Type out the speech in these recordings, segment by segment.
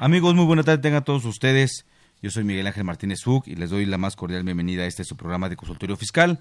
Amigos, muy buena tarde tengan todos ustedes. Yo soy Miguel Ángel Martínez Zuc y les doy la más cordial bienvenida a este su programa de consultorio fiscal,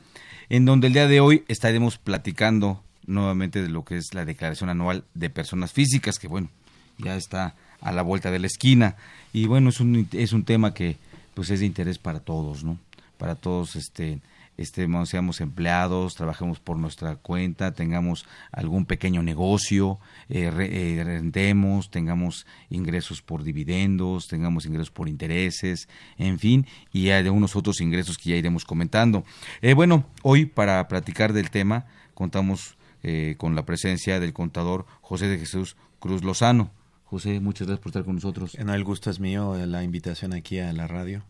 en donde el día de hoy estaremos platicando nuevamente de lo que es la declaración anual de personas físicas, que bueno, ya está a la vuelta de la esquina. Y bueno, es un, es un tema que pues es de interés para todos, ¿no? Para todos, este, estemos, seamos empleados, trabajemos por nuestra cuenta, tengamos algún pequeño negocio, eh, eh, rentemos, tengamos ingresos por dividendos, tengamos ingresos por intereses, en fin, y hay unos otros ingresos que ya iremos comentando. Eh, bueno, hoy para platicar del tema contamos eh, con la presencia del contador José de Jesús Cruz Lozano. José, muchas gracias por estar con nosotros. No, el gusto es mío, la invitación aquí a la radio.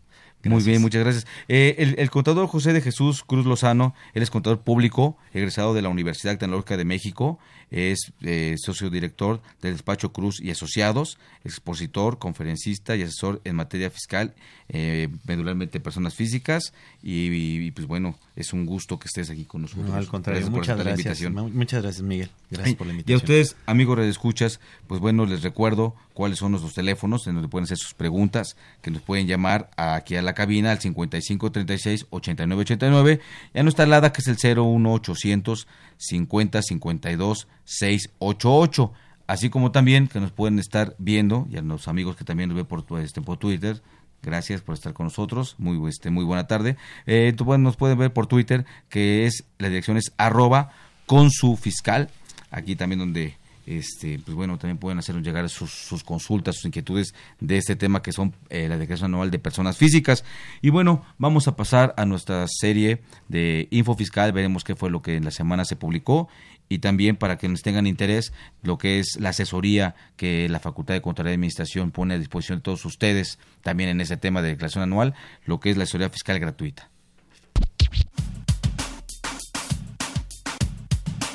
Muy bien, muchas gracias. Eh, el, el contador José de Jesús Cruz Lozano, él es contador público, egresado de la Universidad Tecnológica de México, es eh, socio director del despacho Cruz y Asociados, expositor, conferencista y asesor en materia fiscal, eh, medularmente personas físicas, y, y, pues bueno, es un gusto que estés aquí con nosotros. No, al contrario, Gracias por muchas la gracias. invitación. Mu- Muchas gracias, Miguel. Gracias por la Y a invitación. ustedes, amigos escuchas, pues bueno, les recuerdo cuáles son nuestros teléfonos en donde pueden hacer sus preguntas, que nos pueden llamar aquí a la cabina al 5536 8989 y a nuestra alada que es el 01800 50 52 688. Así como también que nos pueden estar viendo, y a los amigos que también nos ven por, este, por Twitter, Gracias por estar con nosotros. Muy, este, muy buena tarde. Eh, tú, bueno, nos pueden ver por Twitter, que es, la dirección es arroba con su fiscal. Aquí también donde, este, pues bueno, también pueden hacernos llegar sus, consultas, sus inquietudes de este tema que son eh, la declaración anual de personas físicas. Y bueno, vamos a pasar a nuestra serie de info fiscal. Veremos qué fue lo que en la semana se publicó y también para que nos tengan interés lo que es la asesoría que la Facultad de Contaduría y Administración pone a disposición de todos ustedes también en ese tema de declaración anual, lo que es la asesoría fiscal gratuita.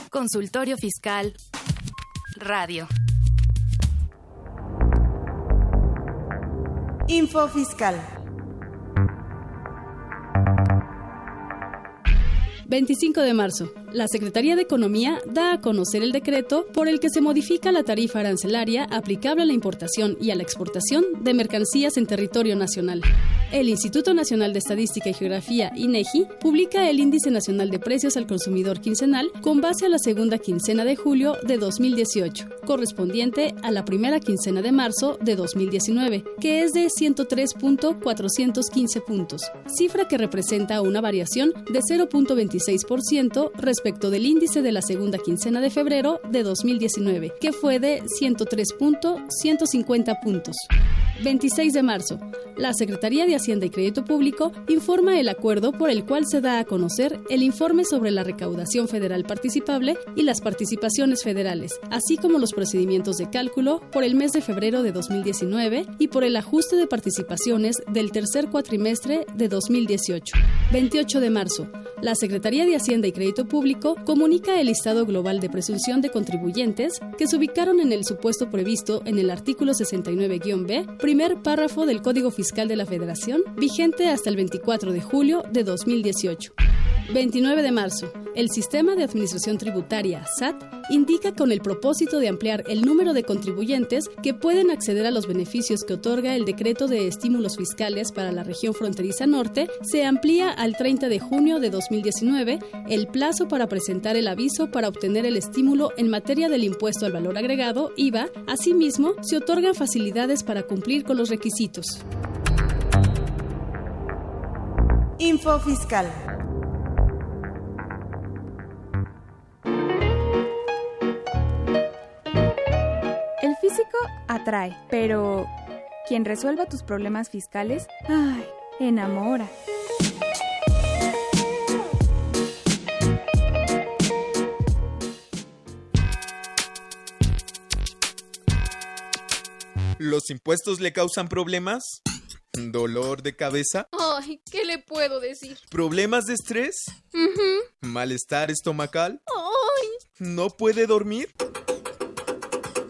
Consultorio Fiscal. Radio. Info fiscal. 25 de marzo. La Secretaría de Economía da a conocer el decreto por el que se modifica la tarifa arancelaria aplicable a la importación y a la exportación de mercancías en territorio nacional. El Instituto Nacional de Estadística y Geografía, INEGI, publica el Índice Nacional de Precios al Consumidor Quincenal con base a la segunda quincena de julio de 2018, correspondiente a la primera quincena de marzo de 2019, que es de 103.415 puntos, cifra que representa una variación de 0.26% respecto del índice de la segunda quincena de febrero de 2019, que fue de 103.150 puntos. 26 de marzo. La Secretaría de Hacienda y Crédito Público informa el acuerdo por el cual se da a conocer el informe sobre la recaudación federal participable y las participaciones federales, así como los procedimientos de cálculo por el mes de febrero de 2019 y por el ajuste de participaciones del tercer cuatrimestre de 2018. 28 de marzo. La Secretaría de Hacienda y Crédito Público comunica el listado global de presunción de contribuyentes que se ubicaron en el supuesto previsto en el artículo 69-B, primer párrafo del Código Fiscal de la Federación, vigente hasta el 24 de julio de 2018. 29 de marzo. El Sistema de Administración Tributaria, SAT, indica con el propósito de ampliar el número de contribuyentes que pueden acceder a los beneficios que otorga el decreto de estímulos fiscales para la región fronteriza norte, se amplía al 30 de junio de 2019 el plazo para presentar el aviso para obtener el estímulo en materia del impuesto al valor agregado, IVA. Asimismo, se otorgan facilidades para cumplir con los requisitos. Info Fiscal. El físico atrae, pero quien resuelva tus problemas fiscales, ay, enamora. ¿Los impuestos le causan problemas? ¿Dolor de cabeza? Ay, ¿qué le puedo decir? ¿Problemas de estrés? ¿Malestar estomacal? Ay, ¿No puede dormir?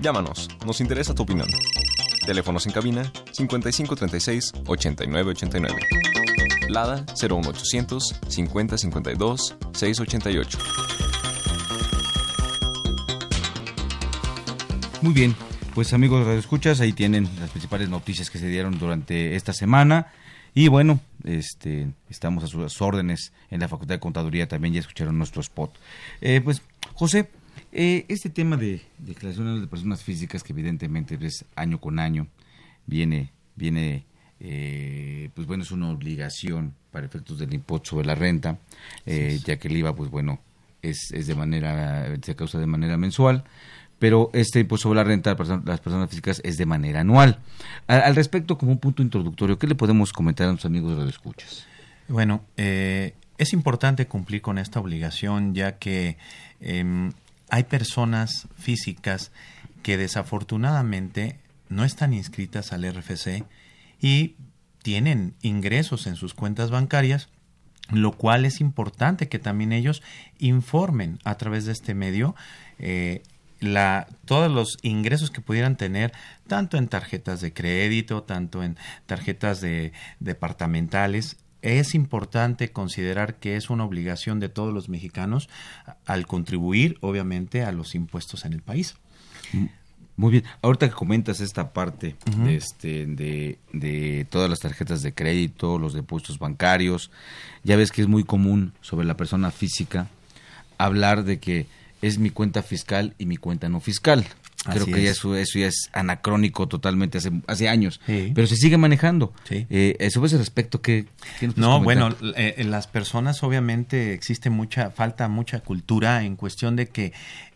Llámanos, nos interesa tu opinión. Teléfonos en cabina 5536 8989. Lada 01800 5052 688. Muy bien, pues amigos de escuchas, ahí tienen las principales noticias que se dieron durante esta semana. Y bueno, este, estamos a sus órdenes en la Facultad de Contaduría, también ya escucharon nuestro spot. Eh, pues, José, eh, este tema de declaraciones de personas físicas, que evidentemente es año con año, viene, viene, eh, pues bueno, es una obligación para efectos del impuesto sobre la renta, eh, ya que el IVA, pues bueno, es, es de manera, se causa de manera mensual pero este impuesto sobre la renta de las personas físicas es de manera anual. Al, al, respecto, como un punto introductorio, ¿qué le podemos comentar a nuestros amigos de los escuchas? Bueno, eh, es importante cumplir con esta obligación ya que eh, hay personas físicas que desafortunadamente no están inscritas al RFC y tienen ingresos en sus cuentas bancarias, lo cual es importante que también ellos informen a través de este medio eh, todos los ingresos que pudieran tener, tanto en tarjetas de crédito, tanto en tarjetas de departamentales, es importante considerar que es una obligación de todos los mexicanos al contribuir, obviamente, a los impuestos en el país. Muy bien. Ahorita que comentas esta parte uh -huh. de, este, de, de, todas las tarjetas de crédito, los depósitos bancarios, ya ves que es muy común sobre la persona física hablar de que es mi cuenta fiscal y mi cuenta no fiscal. Creo Así que ya eso, eso, ya es anacrónico totalmente hace, hace años, sí. pero se sigue manejando. Sí. Eh, sobre ese respecto, ¿qué, qué nos No, comentar? bueno, eh, las personas obviamente existe mucha, falta mucha cultura en cuestión de que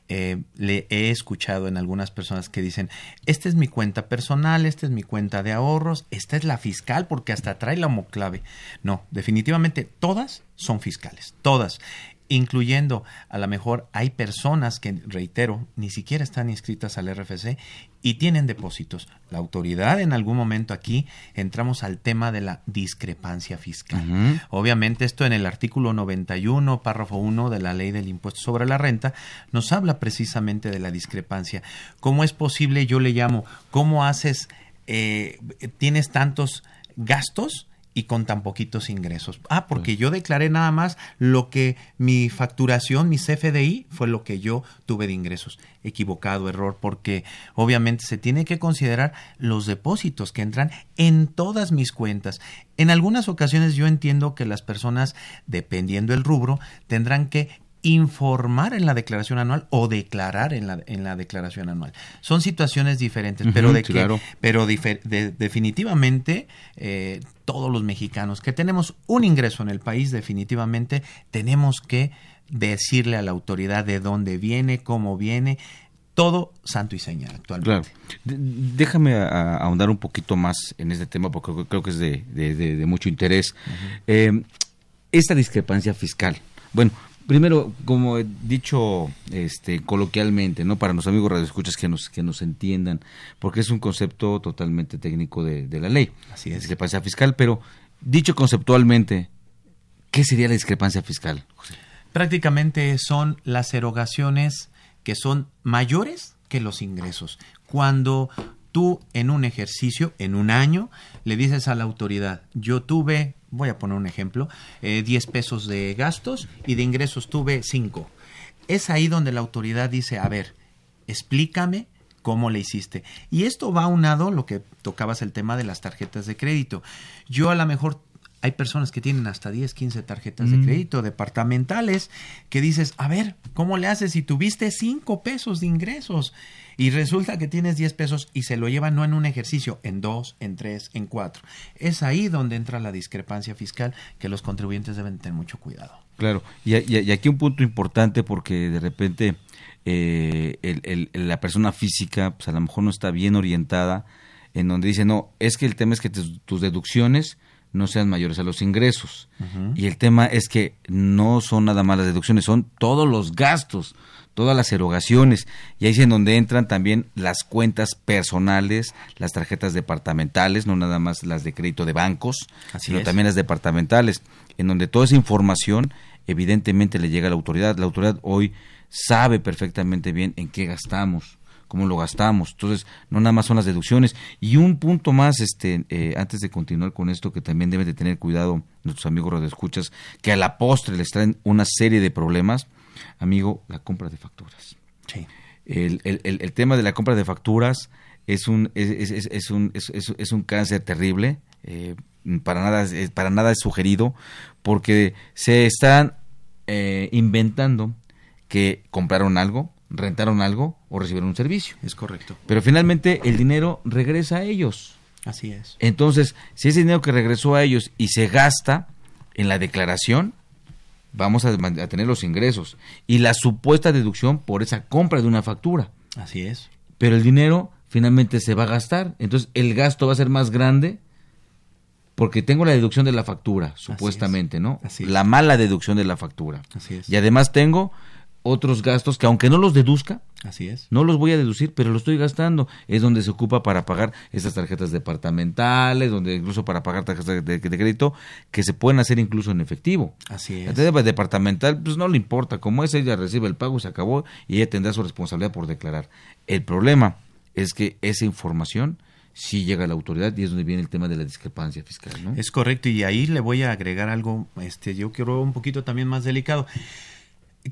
eh, le he escuchado en algunas personas que dicen, esta es mi cuenta personal, esta es mi cuenta de ahorros, esta es la fiscal porque hasta trae la homoclave. No, definitivamente todas son fiscales, todas incluyendo a lo mejor hay personas que, reitero, ni siquiera están inscritas al RFC y tienen depósitos. La autoridad en algún momento aquí entramos al tema de la discrepancia fiscal. Uh -huh. Obviamente esto en el artículo 91, párrafo 1 de la ley del impuesto sobre la renta nos habla precisamente de la discrepancia. ¿Cómo es posible? Yo le llamo, ¿cómo haces, eh, tienes tantos gastos? Y con tan poquitos ingresos. Ah, porque yo declaré nada más lo que mi facturación, mi CFDI, fue lo que yo tuve de ingresos. Equivocado, error, porque obviamente se tiene que considerar los depósitos que entran en todas mis cuentas. En algunas ocasiones yo entiendo que las personas, dependiendo el rubro, tendrán que informar en la declaración anual o declarar en la, en la declaración anual. Son situaciones diferentes, pero de que, claro. pero de- definitivamente eh, todos los mexicanos que tenemos un ingreso en el país, definitivamente tenemos que decirle a la autoridad de dónde viene, cómo viene, todo santo y seña actualmente. Claro. Déjame a- a- ahondar un poquito más en este tema porque creo- creo que es de, de- mucho interés. Eh, esta discrepancia fiscal. Bueno, primero, como he dicho este, coloquialmente, ¿no? Para los amigos radioescuchas que nos, que nos entiendan, porque es un concepto totalmente técnico de, de la ley. Así es. Discrepancia fiscal, pero dicho conceptualmente, ¿qué sería la discrepancia fiscal? José? Prácticamente son las erogaciones que son mayores que los ingresos. Cuando tú en un ejercicio, en un año, le dices a la autoridad, yo tuve, voy a poner un ejemplo, eh, 10 pesos de gastos y de ingresos tuve 5. Es ahí donde la autoridad dice, a ver, explícame cómo le hiciste. Y esto va aunado lo que tocabas el tema de las tarjetas de crédito. Yo a lo mejor hay personas que tienen hasta 10, 15 tarjetas de Mm. crédito departamentales que dices, a ver, ¿cómo le haces si tuviste 5 pesos de ingresos? Y resulta que tienes 10 pesos y se lo llevan no en un ejercicio, en dos, en tres, en cuatro. Es ahí donde entra la discrepancia fiscal que los contribuyentes deben tener mucho cuidado. Claro, y, aquí un punto importante porque de repente eh, el- el- la persona física pues a lo mejor no está bien orientada en donde dice, no, es que el tema es que tus deducciones no sean mayores a los ingresos. Y el tema es que no son nada más las deducciones, son todos los gastos, todas las erogaciones. Y ahí es en donde entran también las cuentas personales, las tarjetas departamentales, no nada más las de crédito de bancos, Así sino es. también las departamentales, en donde toda esa información evidentemente le llega a la autoridad. La autoridad hoy sabe perfectamente bien en qué gastamos, cómo lo gastamos. Entonces, no nada más son las deducciones. Y un punto más, este, eh, antes de continuar con esto, que también deben de tener cuidado nuestros amigos radioescuchas, que a la postre les traen una serie de problemas. Amigo, la compra de facturas. Sí. El, el- el- el tema de la compra de facturas es un, es, es- es- un, es, un cáncer terrible. eh, para, nada, es- para nada es sugerido, porque se están eh, inventando que compraron algo, rentaron algo o recibieron un servicio. Es correcto. Pero finalmente el dinero regresa a ellos. Así es. Entonces, si ese dinero que regresó a ellos y se gasta en la declaración, vamos a, tener los ingresos y la supuesta deducción por esa compra de una factura. Así es. Pero el dinero finalmente se va a gastar. Entonces, el gasto va a ser más grande porque tengo la deducción de la factura, supuestamente, ¿no? Así es. La mala deducción de la factura. Así es. Y además tengo otros gastos que aunque no los deduzca, Así es. no los voy a deducir, pero lo estoy gastando. Es donde se ocupa para pagar esas tarjetas departamentales, donde incluso para pagar tarjetas de, de- de crédito, que se pueden hacer incluso en efectivo. Así La es. tarjeta departamental, pues no le importa, como es, ella recibe el pago y se acabó, y ella tendrá su responsabilidad por declarar. El problema es que esa información sí llega a la autoridad y es donde viene el tema de la discrepancia fiscal, ¿no? Es correcto, y ahí le voy a agregar algo, este, yo quiero un poquito también más delicado.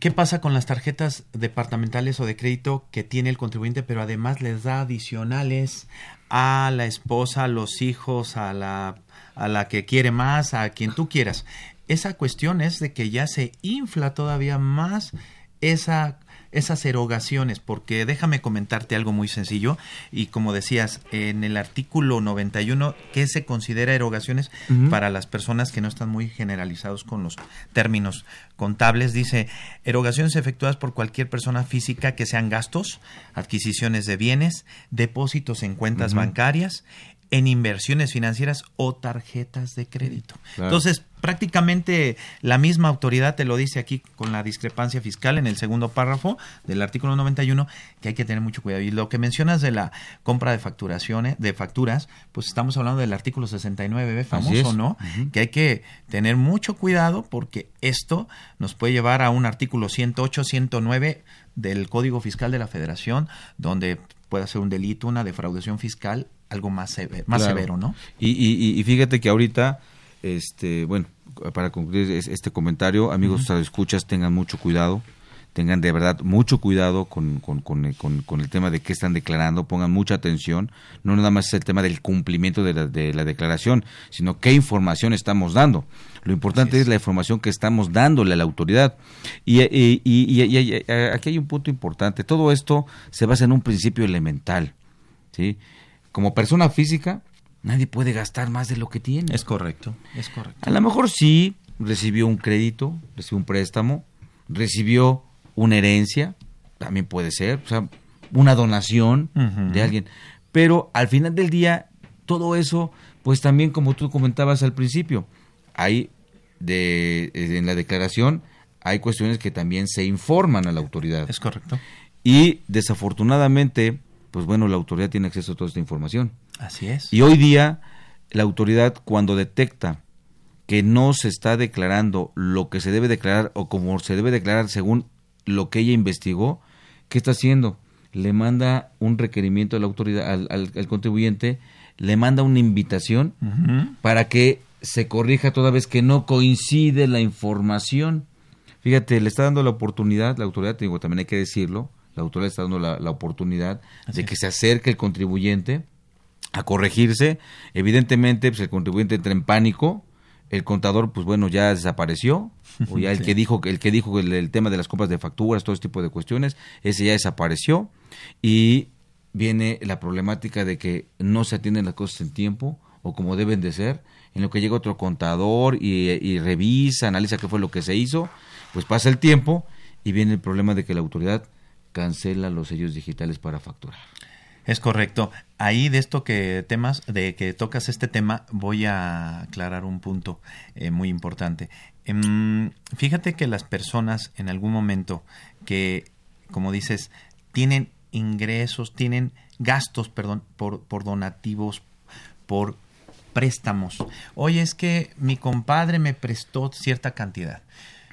¿Qué pasa con las tarjetas departamentales o de crédito que tiene el contribuyente, pero además les da adicionales a la esposa, a los hijos, a la, a la que quiere más, a quien tú quieras? Esa cuestión es de que ya se infla todavía más esa, esas erogaciones, porque déjame comentarte algo muy sencillo, y como decías, en el artículo 91, ¿qué se considera erogaciones para las personas que no están muy generalizados con los términos contables? Dice, erogaciones efectuadas por cualquier persona física que sean gastos, adquisiciones de bienes, depósitos en cuentas bancarias, en inversiones financieras o tarjetas de crédito. Claro. Entonces, prácticamente la misma autoridad te lo dice aquí con la discrepancia fiscal en el segundo párrafo del artículo 91 que hay que tener mucho cuidado. Y lo que mencionas de la compra de facturaciones, de facturas, pues estamos hablando del artículo 69B Así famoso. ¿no? Que hay que tener mucho cuidado porque esto nos puede llevar a un artículo 108, 109 del Código Fiscal de la Federación donde puede ser un delito, una defraudación fiscal, algo más, seve- más Claro. severo, ¿no? Y, y- y fíjate que ahorita, este, bueno, para concluir es- este comentario, amigos, escuchas, tengan mucho cuidado. tengan de verdad mucho cuidado con, con, con, con, el tema de qué están declarando, pongan mucha atención, no nada más es el tema del cumplimiento de la, de la declaración, sino qué información estamos dando. Lo importante es. la información que estamos dándole a la autoridad. Y, y, y, aquí hay un punto importante, todo esto se basa en un principio elemental. ¿sí? Como persona física, nadie puede gastar más de lo que tiene. Es correcto, es correcto. A lo mejor sí recibió un crédito, recibió un préstamo, recibió una herencia, también puede ser, o sea, una donación de alguien. Pero al final del día, todo eso, pues también como tú comentabas al principio, hay de, en la declaración, hay cuestiones que también se informan a la autoridad. Es correcto. Y desafortunadamente, pues bueno, la autoridad tiene acceso a toda esta información. Así es. Y hoy día, la autoridad cuando detecta que no se está declarando lo que se debe declarar o como se debe declarar según lo que ella investigó, ¿qué está haciendo? Le manda un requerimiento a la autoridad, al, contribuyente, le manda una invitación para que se corrija toda vez que no coincide la información. Fíjate, le está dando la oportunidad, la autoridad, digo, también hay que decirlo, la autoridad está dando la, oportunidad de que se acerque el contribuyente a corregirse. Evidentemente, pues el contribuyente entra en pánico, el contador, pues bueno, ya desapareció, o ya el que dijo, el que dijo el, tema de las compras de facturas, todo ese tipo de cuestiones, ese ya desapareció, y viene la problemática de que no se atienden las cosas en tiempo, o como deben de ser, en lo que llega otro contador y, y revisa, analiza qué fue lo que se hizo, pues pasa el tiempo y viene el problema de que la autoridad cancela los sellos digitales para facturar. Es correcto. Ahí de esto que temas, de que tocas este tema, voy a aclarar un punto eh, muy importante. Em, fíjate que las personas en algún momento que, como dices, tienen ingresos, tienen gastos, perdón, por, por donativos, por préstamos. Oye, es que mi compadre me prestó cierta cantidad.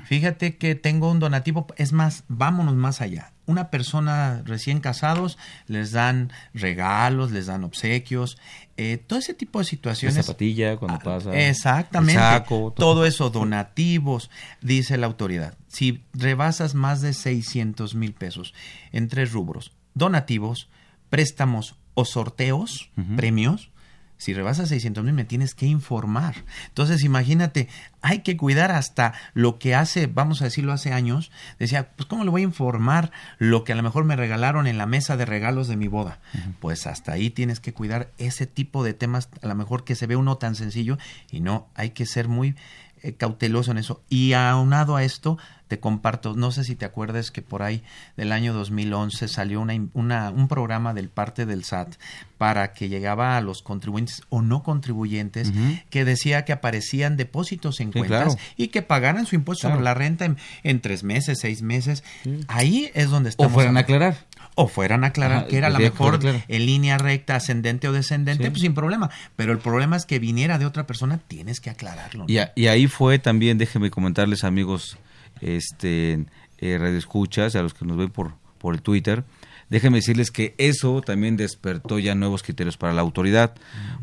Fíjate que tengo un donativo, es más, vámonos más allá una persona recién casados les dan regalos, les dan obsequios, eh, todo ese tipo de situaciones. La zapatilla cuando ah, pasa. Exactamente. todo. eso, donativos, dice la autoridad. Si rebasas más de 600 mil pesos en tres rubros, donativos, préstamos o sorteos, premios, si rebasas 600 mil me tienes que informar. Entonces imagínate, hay que cuidar hasta lo que hace, vamos a decirlo hace años, decía, pues ¿cómo le voy a informar lo que a lo mejor me regalaron en la mesa de regalos de mi boda? Pues hasta ahí tienes que cuidar ese tipo de temas, a lo mejor que se ve uno tan sencillo y no, hay que ser muy eh, cauteloso en eso. Y aunado a esto, te comparto, no sé si te acuerdas que por ahí del año 2011 salió una, una, un programa del parte del SAT para que llegaba a los contribuyentes o no contribuyentes que decía que aparecían depósitos en cuentas y que pagaran su impuesto sobre la renta en, tres meses, seis meses. Ahí es donde estamos. O fueran a aclarar o fueran a aclarar que era la mejor en línea recta, ascendente o descendente, pues sin problema. Pero el problema es que viniera de otra persona, tienes que aclararlo. Y, y, ahí fue también, déjenme comentarles amigos este, eh, radioescuchas, a los que nos ven por, por el Twitter, déjenme decirles que eso también despertó ya nuevos criterios para la autoridad.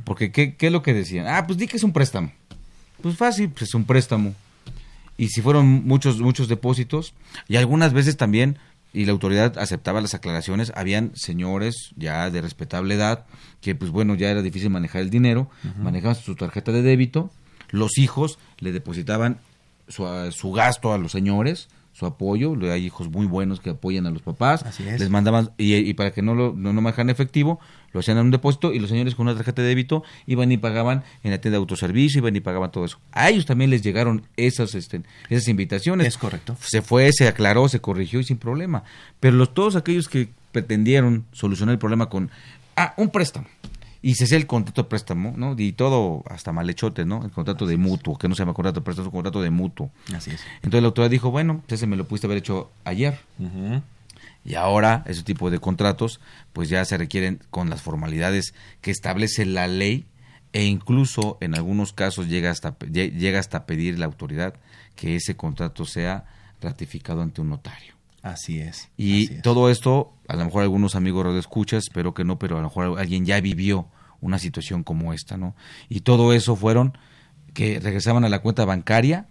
Porque, ¿qué, ¿qué, es lo que decían? Ah, pues di que es un préstamo. Pues fácil, pues es un préstamo. Y si fueron muchos, muchos depósitos, y algunas veces también, y la autoridad aceptaba las aclaraciones, habían señores ya de respetable edad, que pues bueno, ya era difícil manejar el dinero, manejaban su tarjeta de débito, los hijos le depositaban su, gasto a los señores, su apoyo, hay hijos muy buenos que apoyan a los papás, les mandaban, y, para que no lo no, no manejaran efectivo, lo hacían en un depósito y los señores con una tarjeta de débito iban y pagaban en la tienda de autoservicio, iban y pagaban todo eso. A ellos también les llegaron esas, este, esas invitaciones. Es correcto. Se fue, se aclaró, se corrigió y sin problema. Pero los, todos aquellos que pretendieron solucionar el problema con, ah, un préstamo y se hace el contrato de préstamo, ¿no? Y todo hasta malhechote, ¿no? El contrato de mutuo, que no se llama contrato de préstamo, es un contrato de mutuo. Así es. Entonces la autoridad dijo, bueno, ese me lo pudiste haber hecho ayer. Y ahora ese tipo de contratos, pues ya se requieren con las formalidades que establece la ley e incluso en algunos casos llega hasta, llega hasta pedir la autoridad que ese contrato sea ratificado ante un notario. Así es. Y todo esto, a lo mejor algunos amigos lo escuchas, espero que no, pero a lo mejor alguien ya vivió una situación como esta, ¿no? Y todo eso fueron que regresaban a la cuenta bancaria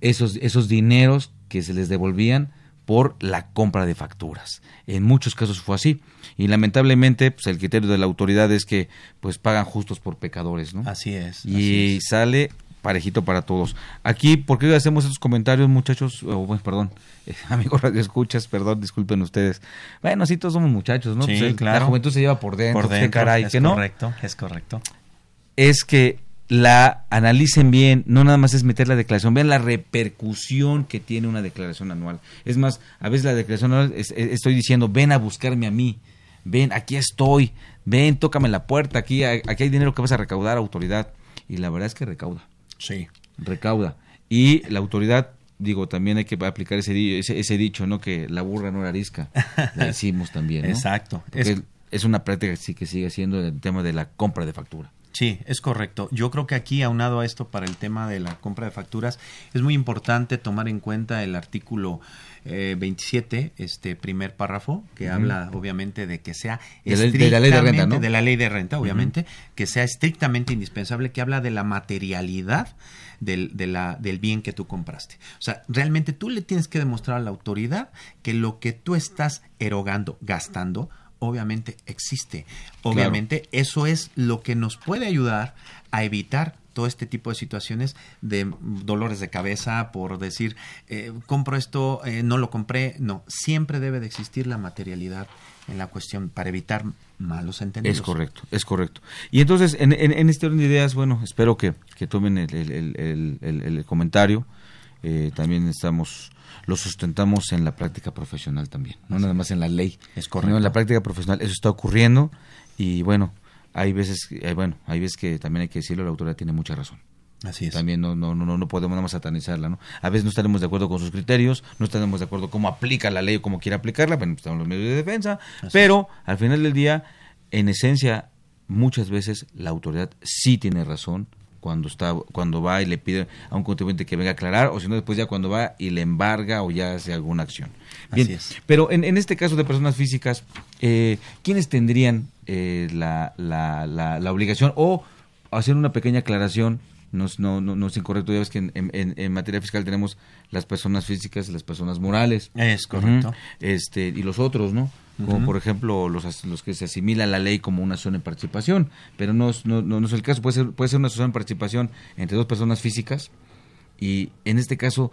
esos, esos dineros que se les devolvían por la compra de facturas. En muchos casos fue así. Y lamentablemente, pues el criterio de la autoridad es que pues pagan justos por pecadores, ¿no? Así es. Y así es. sale parejito para todos. Aquí, ¿por qué hacemos estos comentarios, muchachos? Oh, bueno, perdón, eh, amigos radio escuchas, perdón, disculpen ustedes. Bueno, sí, todos somos muchachos, ¿no? Sí, Pues, claro. La juventud se lleva por dentro, Por pues, dentro, caray, es que no. correcto, es correcto. Es que la analicen bien, no nada más es meter la declaración, vean la repercusión que tiene una declaración anual. Es más, a veces la declaración anual es- es- estoy diciendo, ven a buscarme a mí, ven, aquí estoy, ven, tócame la puerta, aquí, hay- aquí hay dinero que vas a recaudar, autoridad. Y la verdad es que recauda. Sí. Recauda. Y la autoridad, digo, también hay que aplicar ese, ese, ese dicho, ¿no? Que la burra no era arisca. La hicimos también, ¿no? Exacto. Es- es, es una práctica que sí que sigue siendo el tema de la compra de factura. Sí, es correcto. Yo creo que aquí, aunado a esto para el tema de la compra de facturas, es muy importante tomar en cuenta el artículo eh, 27, este primer párrafo, que habla obviamente de que sea De la- de la ley de renta, estrictamente- ¿no? de la ley de renta, obviamente, que sea estrictamente indispensable, que habla de la materialidad del, de la, del bien que tú compraste. O sea, realmente tú le tienes que demostrar a la autoridad que lo que tú estás erogando, gastando, obviamente existe. Obviamente eso es lo que nos puede ayudar a evitar todo este tipo de situaciones de dolores de cabeza por decir, eh, compro esto, eh, no lo compré. No, siempre debe de existir la materialidad en la cuestión para evitar malos entendidos. Es correcto, es correcto. Y entonces, en, en- en este orden de ideas, bueno, espero que, que tomen el- el- el- el comentario. Eh, también estamos, lo sustentamos en la práctica profesional también, no nada más en la ley. Es correcto. en la práctica profesional, eso está ocurriendo y bueno, hay veces, eh, bueno, hay veces que también hay que decirlo, la autoridad tiene mucha razón. Así es. También no, no, no, no podemos nada más satanizarla, ¿no? A veces no estaremos de acuerdo con sus criterios, no estaremos de acuerdo cómo aplica la ley o cómo quiere aplicarla, bueno, pues estamos los medios de defensa, Así pero al final del día, en esencia, muchas veces la autoridad sí tiene razón cuando está cuando va y le pide a un contribuyente que venga a aclarar o si no después ya cuando va y le embarga o ya hace alguna acción. Bien, Así es. pero en, en este caso de personas físicas, eh, ¿quiénes tendrían eh, la, la, la, la obligación o hacer una pequeña aclaración? No, es- no, no, no es incorrecto, ya ves que en, en- en materia fiscal tenemos las personas físicas y las personas morales. Es correcto. Este Y los otros, ¿no? Como por ejemplo los, los que se asimila a la ley como una acción en participación, pero no, es- no, no, no es el caso, puede ser, puede ser una acción en participación entre dos personas físicas y en este caso,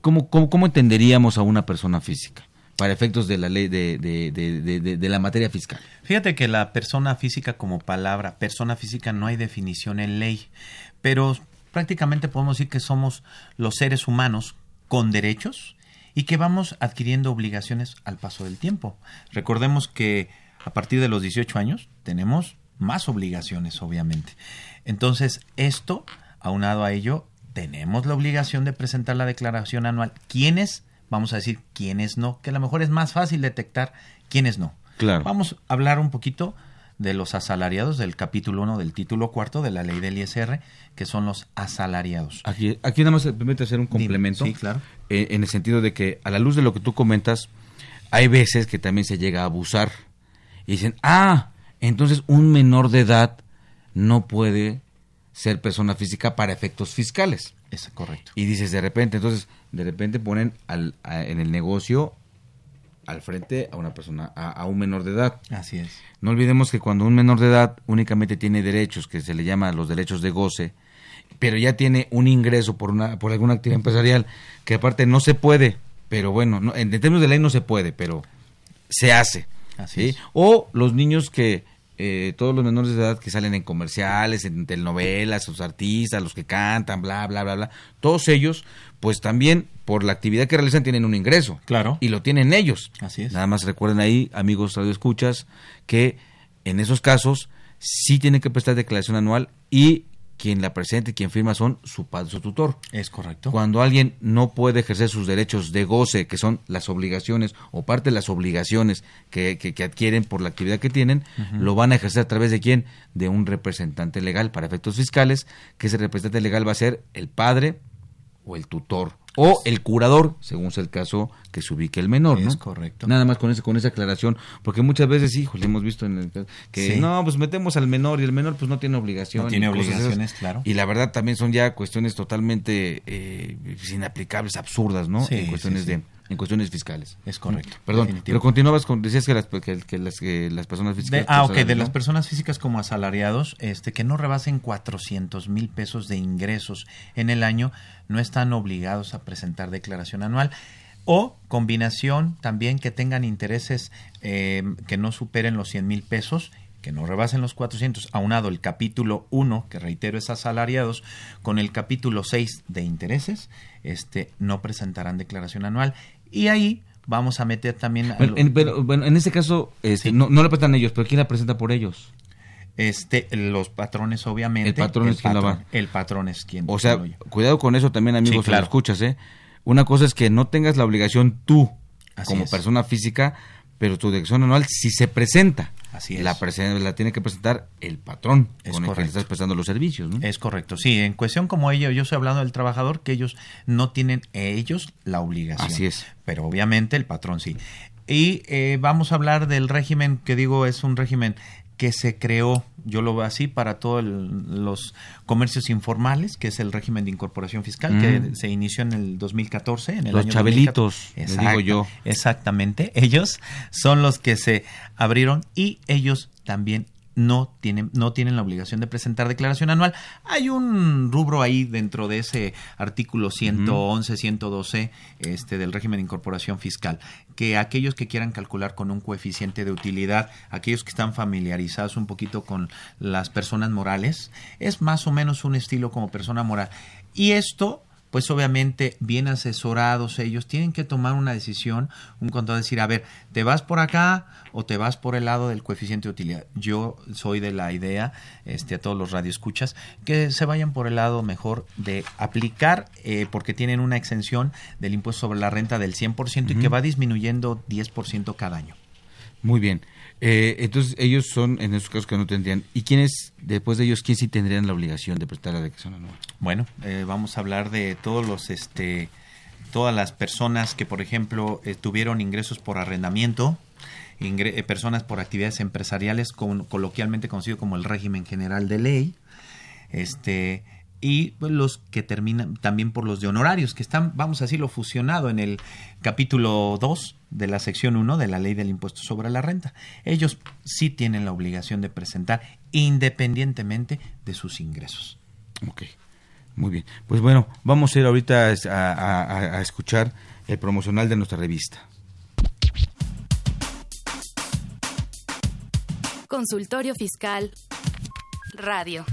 ¿cómo, cómo, cómo entenderíamos a una persona física para efectos de la ley de, de- de- de la materia fiscal? Fíjate que la persona física como palabra, persona física no hay definición en ley, pero prácticamente podemos decir que somos los seres humanos con derechos y que vamos adquiriendo obligaciones al paso del tiempo. Recordemos que a partir de los 18 años tenemos más obligaciones, obviamente. Entonces, esto, aunado a ello, tenemos la obligación de presentar la declaración anual. ¿Quiénes? Vamos a decir quiénes no, que a lo mejor es más fácil detectar quiénes no. Claro. Vamos a hablar un poquito de los asalariados del capítulo 1 del título cuarto de la ley del ISR, que son los asalariados. Aquí, aquí nada más se permite hacer un complemento. Sí, claro. eh, en el sentido de que, a la luz de lo que tú comentas, hay veces que también se llega a abusar. Y dicen, ah, entonces un menor de edad no puede ser persona física para efectos fiscales. Es correcto. Y dices, de repente, entonces, de repente ponen al, a- en el negocio al frente a una persona, a, a un menor de edad. Así es. No olvidemos que cuando un menor de edad únicamente tiene derechos, que se le llama los derechos de goce, pero ya tiene un ingreso por una por alguna actividad empresarial que aparte no se puede, pero bueno, no- en términos de ley no se puede, pero se hace. Así ¿sí? es. O los niños que eh, todos los menores de edad que salen en comerciales, en telenovelas, los artistas, los que cantan, bla, bla, bla, bla, todos ellos, pues también por la actividad que realizan tienen un ingreso. Claro. Y lo tienen ellos. Así es. Nada más recuerden ahí, amigos radioescuchas, que en esos casos sí tienen que prestar declaración anual y quien la presente y quien firma son su padre, su tutor. Es correcto. Cuando alguien no puede ejercer sus derechos de goce, que son las obligaciones o parte de las obligaciones que, que- que adquieren por la actividad que tienen, lo van a ejercer a través de quién? De un representante legal para efectos fiscales, que ese representante legal va a ser el padre o el tutor o el curador, según sea el caso que se ubique el menor, ¿no? Es correcto. Nada más con ese, con esa aclaración, porque muchas veces, híjole, hemos visto en el caso que Sí. no, pues metemos al menor y el menor pues no tiene obligación. No tiene obligaciones, claro. Y la verdad también son ya cuestiones totalmente eh, inaplicables, absurdas, ¿no? Sí, en cuestiones sí. De, en cuestiones fiscales. Es correcto. Perdón, definitivo. pero continuabas con, decías que las, que, que las, que las personas físicas... De- ah, ok, de las personas físicas como asalariados, este, que no rebasen 400 mil pesos de ingresos en el año, no están obligados a presentar declaración anual. O combinación también que tengan intereses eh, que no superen los 100 mil pesos, que no rebasen los 400, aunado el capítulo 1, que reitero es asalariados, con el capítulo 6 de intereses, este, no presentarán declaración anual. Y ahí vamos a meter también... a Bueno, lo- en, pero, bueno, en este caso, este, no, no la presentan ellos, pero ¿quién la presenta por ellos? Este, los patrones, obviamente. El patrón es quien la va. El patrón es quien. O sea, cuidado con eso también, amigos, Sí, si lo claro. escuchas, ¿eh? Una cosa es que no tengas la obligación tú, Así como es. persona física, pero tu declaración anual si se presenta. Así es. La, la tiene que presentar el patrón Es con el que le correcto. estás prestando los servicios, ¿no? Es correcto, sí, en cuestión como ello, yo estoy hablando del trabajador, que ellos no tienen ellos la obligación. Así es. Pero obviamente el patrón sí. Y eh, vamos a hablar del régimen, que digo es un régimen que se creó, yo lo veo así, para todos los comercios informales, que es el régimen de incorporación fiscal, Mm. que se inició en el 2014. En el Los año chabelitos, 2014. les digo yo. Exactamente, ellos son los que se abrieron y ellos también no tienen, no tienen la obligación de presentar declaración anual. Hay un rubro ahí dentro de ese artículo 111, 112 este, del régimen de incorporación fiscal, que aquellos que quieran calcular con un coeficiente de utilidad, aquellos que están familiarizados un poquito con las personas morales, es más o menos un estilo como persona moral. Y esto pues obviamente bien asesorados ellos tienen que tomar una decisión, un contador decir, a ver, ¿te vas por acá o te vas por el lado del coeficiente de utilidad? Yo soy de la idea, este, a todos los radioescuchas, que se vayan por el lado mejor de aplicar, eh, porque tienen una exención del impuesto sobre la renta del 100% y que va disminuyendo 10% cada año. Muy bien. Eh, entonces, ellos son, en esos casos que no tendrían. ¿Y quiénes, después de ellos, quién sí tendrían la obligación de prestar la declaración anual? Bueno, eh, vamos a hablar de todos los, este, todas las personas que, por ejemplo, eh, tuvieron ingresos por arrendamiento, ingre- eh, personas por actividades empresariales, con- coloquialmente conocido como el régimen general de ley, este, y pues, los que terminan también por los de honorarios, que están, vamos a decirlo, fusionado en el capítulo 2 de la sección 1 de la ley del impuesto sobre la renta. Ellos sí tienen la obligación de presentar independientemente de sus ingresos. Ok, muy bien. Pues bueno, vamos a ir ahorita a, a- a- a escuchar el promocional de nuestra revista. Consultorio Fiscal Radio.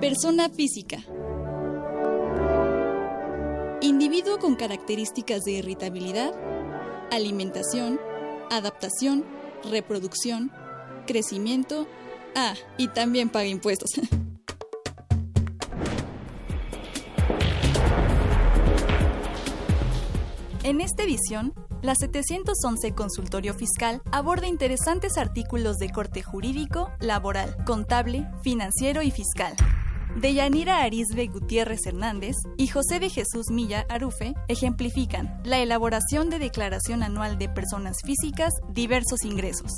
Persona física. Individuo con características de irritabilidad, alimentación, adaptación, reproducción, crecimiento. Ah, y también paga impuestos. En esta edición, la 711 Consultorio Fiscal aborda interesantes artículos de corte jurídico, laboral, contable, financiero y fiscal. Deyanira Arisbe Gutiérrez Hernández y José de Jesús Milla Arufe ejemplifican la elaboración de declaración anual de personas físicas diversos ingresos.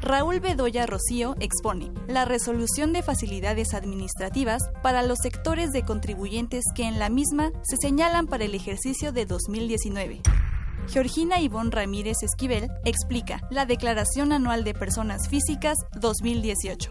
Raúl Bedoya Rocío expone la resolución de facilidades administrativas para los sectores de contribuyentes que en la misma se señalan para el ejercicio de 2019. Georgina Ivonne Ramírez Esquivel explica la Declaración Anual de Personas Físicas 2018.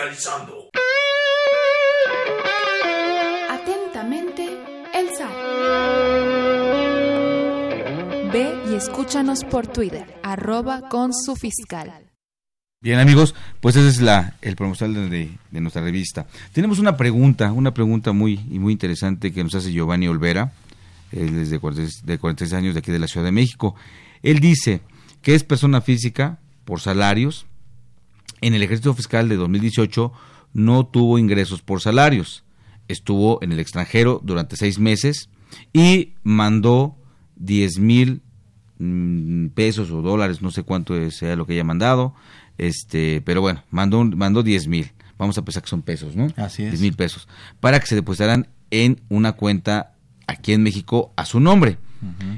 fiscalizando. Atentamente, el SAT. Ve y escúchanos por Twitter, arroba con su fiscal. Bien amigos, pues ese es la, el promocional de, de nuestra revista. Tenemos una pregunta, una pregunta muy, y muy interesante que nos hace Giovanni Olvera, él es de 46, de 46 años de aquí de la Ciudad de México. Él dice que es persona física por salarios. En el ejercicio fiscal de 2018 no tuvo ingresos por salarios. Estuvo en el extranjero durante seis meses y mandó 10 mil mm, pesos o dólares, no sé cuánto sea lo que haya mandado, este, pero bueno, mandó, mandó 10 mil. Vamos a pensar que son pesos, ¿no? Así es. 10 mil pesos. Para que se depositaran en una cuenta aquí en México a su nombre.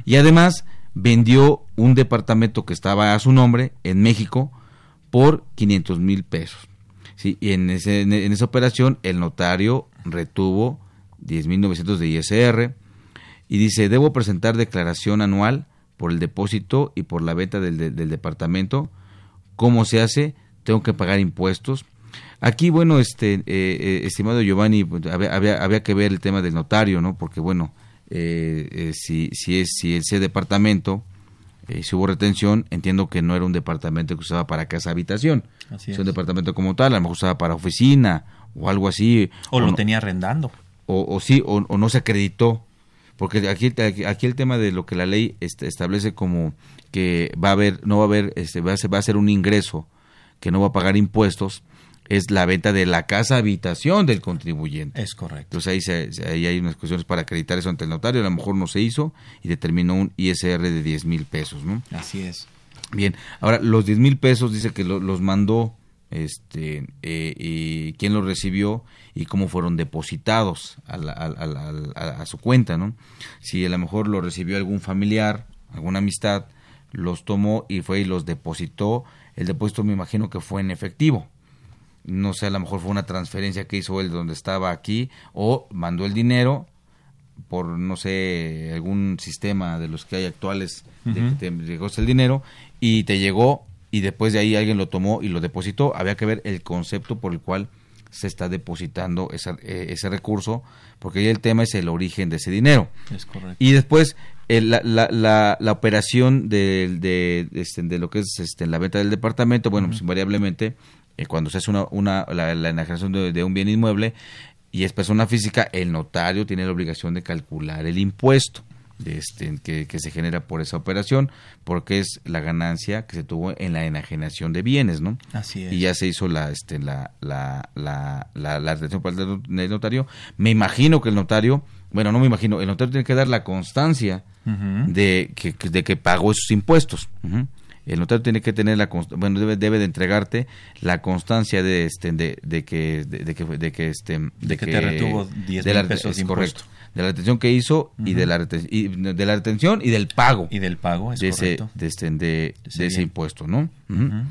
Y además vendió un departamento que estaba a su nombre en México por 500 mil pesos. Sí, y en, ese, en esa operación el notario retuvo 10.900 de ISR y dice, debo presentar declaración anual por el depósito y por la venta del, departamento. ¿Cómo se hace? Tengo que pagar impuestos. Aquí, bueno, este, eh, eh, estimado Giovanni, pues, había, había, que ver el tema del notario, ¿no? Porque, bueno, eh, si, si, es, si ese departamento, si hubo retención, entiendo que no era un departamento que usaba para casa habitación. Así es. un departamento como tal, a lo mejor usaba para oficina o algo así. O, o lo no, tenía arrendando. O, o sí, o, o, no se acreditó. Porque aquí, aquí el tema de lo que la ley este, establece como que va a haber, no va a haber, este, va, a ser, va a ser un ingreso que no va a pagar impuestos, es la venta de la casa habitación del contribuyente. Es correcto. Entonces ahí, se, ahí hay unas cuestiones para acreditar eso ante el notario, a lo mejor no se hizo y determinó un ISR de 10 mil pesos, ¿no? Así es. Bien, ahora los 10 mil pesos dice que lo, los mandó este eh, y quién los recibió y cómo fueron depositados a, la, a, a, a, su cuenta, ¿no? Si a lo mejor lo recibió algún familiar, alguna amistad, los tomó y fue y los depositó. El depósito me imagino que fue en efectivo. No sé, a lo mejor fue una transferencia que hizo él donde estaba aquí o mandó el dinero por, no sé, algún sistema de los que hay actuales uh -huh. de que te llegó el dinero y te llegó y después de ahí alguien lo tomó y lo depositó. Había que ver el concepto por el cual se está depositando esa, eh, ese recurso, porque ahí el tema es el origen de ese dinero. Es correcto. Y después el, la, la, la, la, operación de, de, de, este, de, lo que es este, la venta del departamento, bueno, uh -huh. pues invariablemente eh, cuando se hace una, una la, la enajenación de, de un bien inmueble y es persona física, el notario tiene la obligación de calcular el impuesto este, que, que, se genera por esa operación, porque es la ganancia que se tuvo en la enajenación de bienes, ¿no? Así es. Y ya se hizo la, este, la, la, la, la, la retención por el notario. Me imagino que el notario, bueno, no me imagino, el notario tiene que dar la constancia uh -huh. de, que, de que pagó esos impuestos. Uh -huh. El notario tiene que tener la bueno debe, debe de entregarte la constancia de este de, de que de, de, que de que este de, de que, que, te retuvo 10 de la, pesos es correcto de la retención que hizo uh -huh. y de la reten, y de la retención y del pago y del pago es de correcto. ese de, este, de, ese impuesto no uh -huh.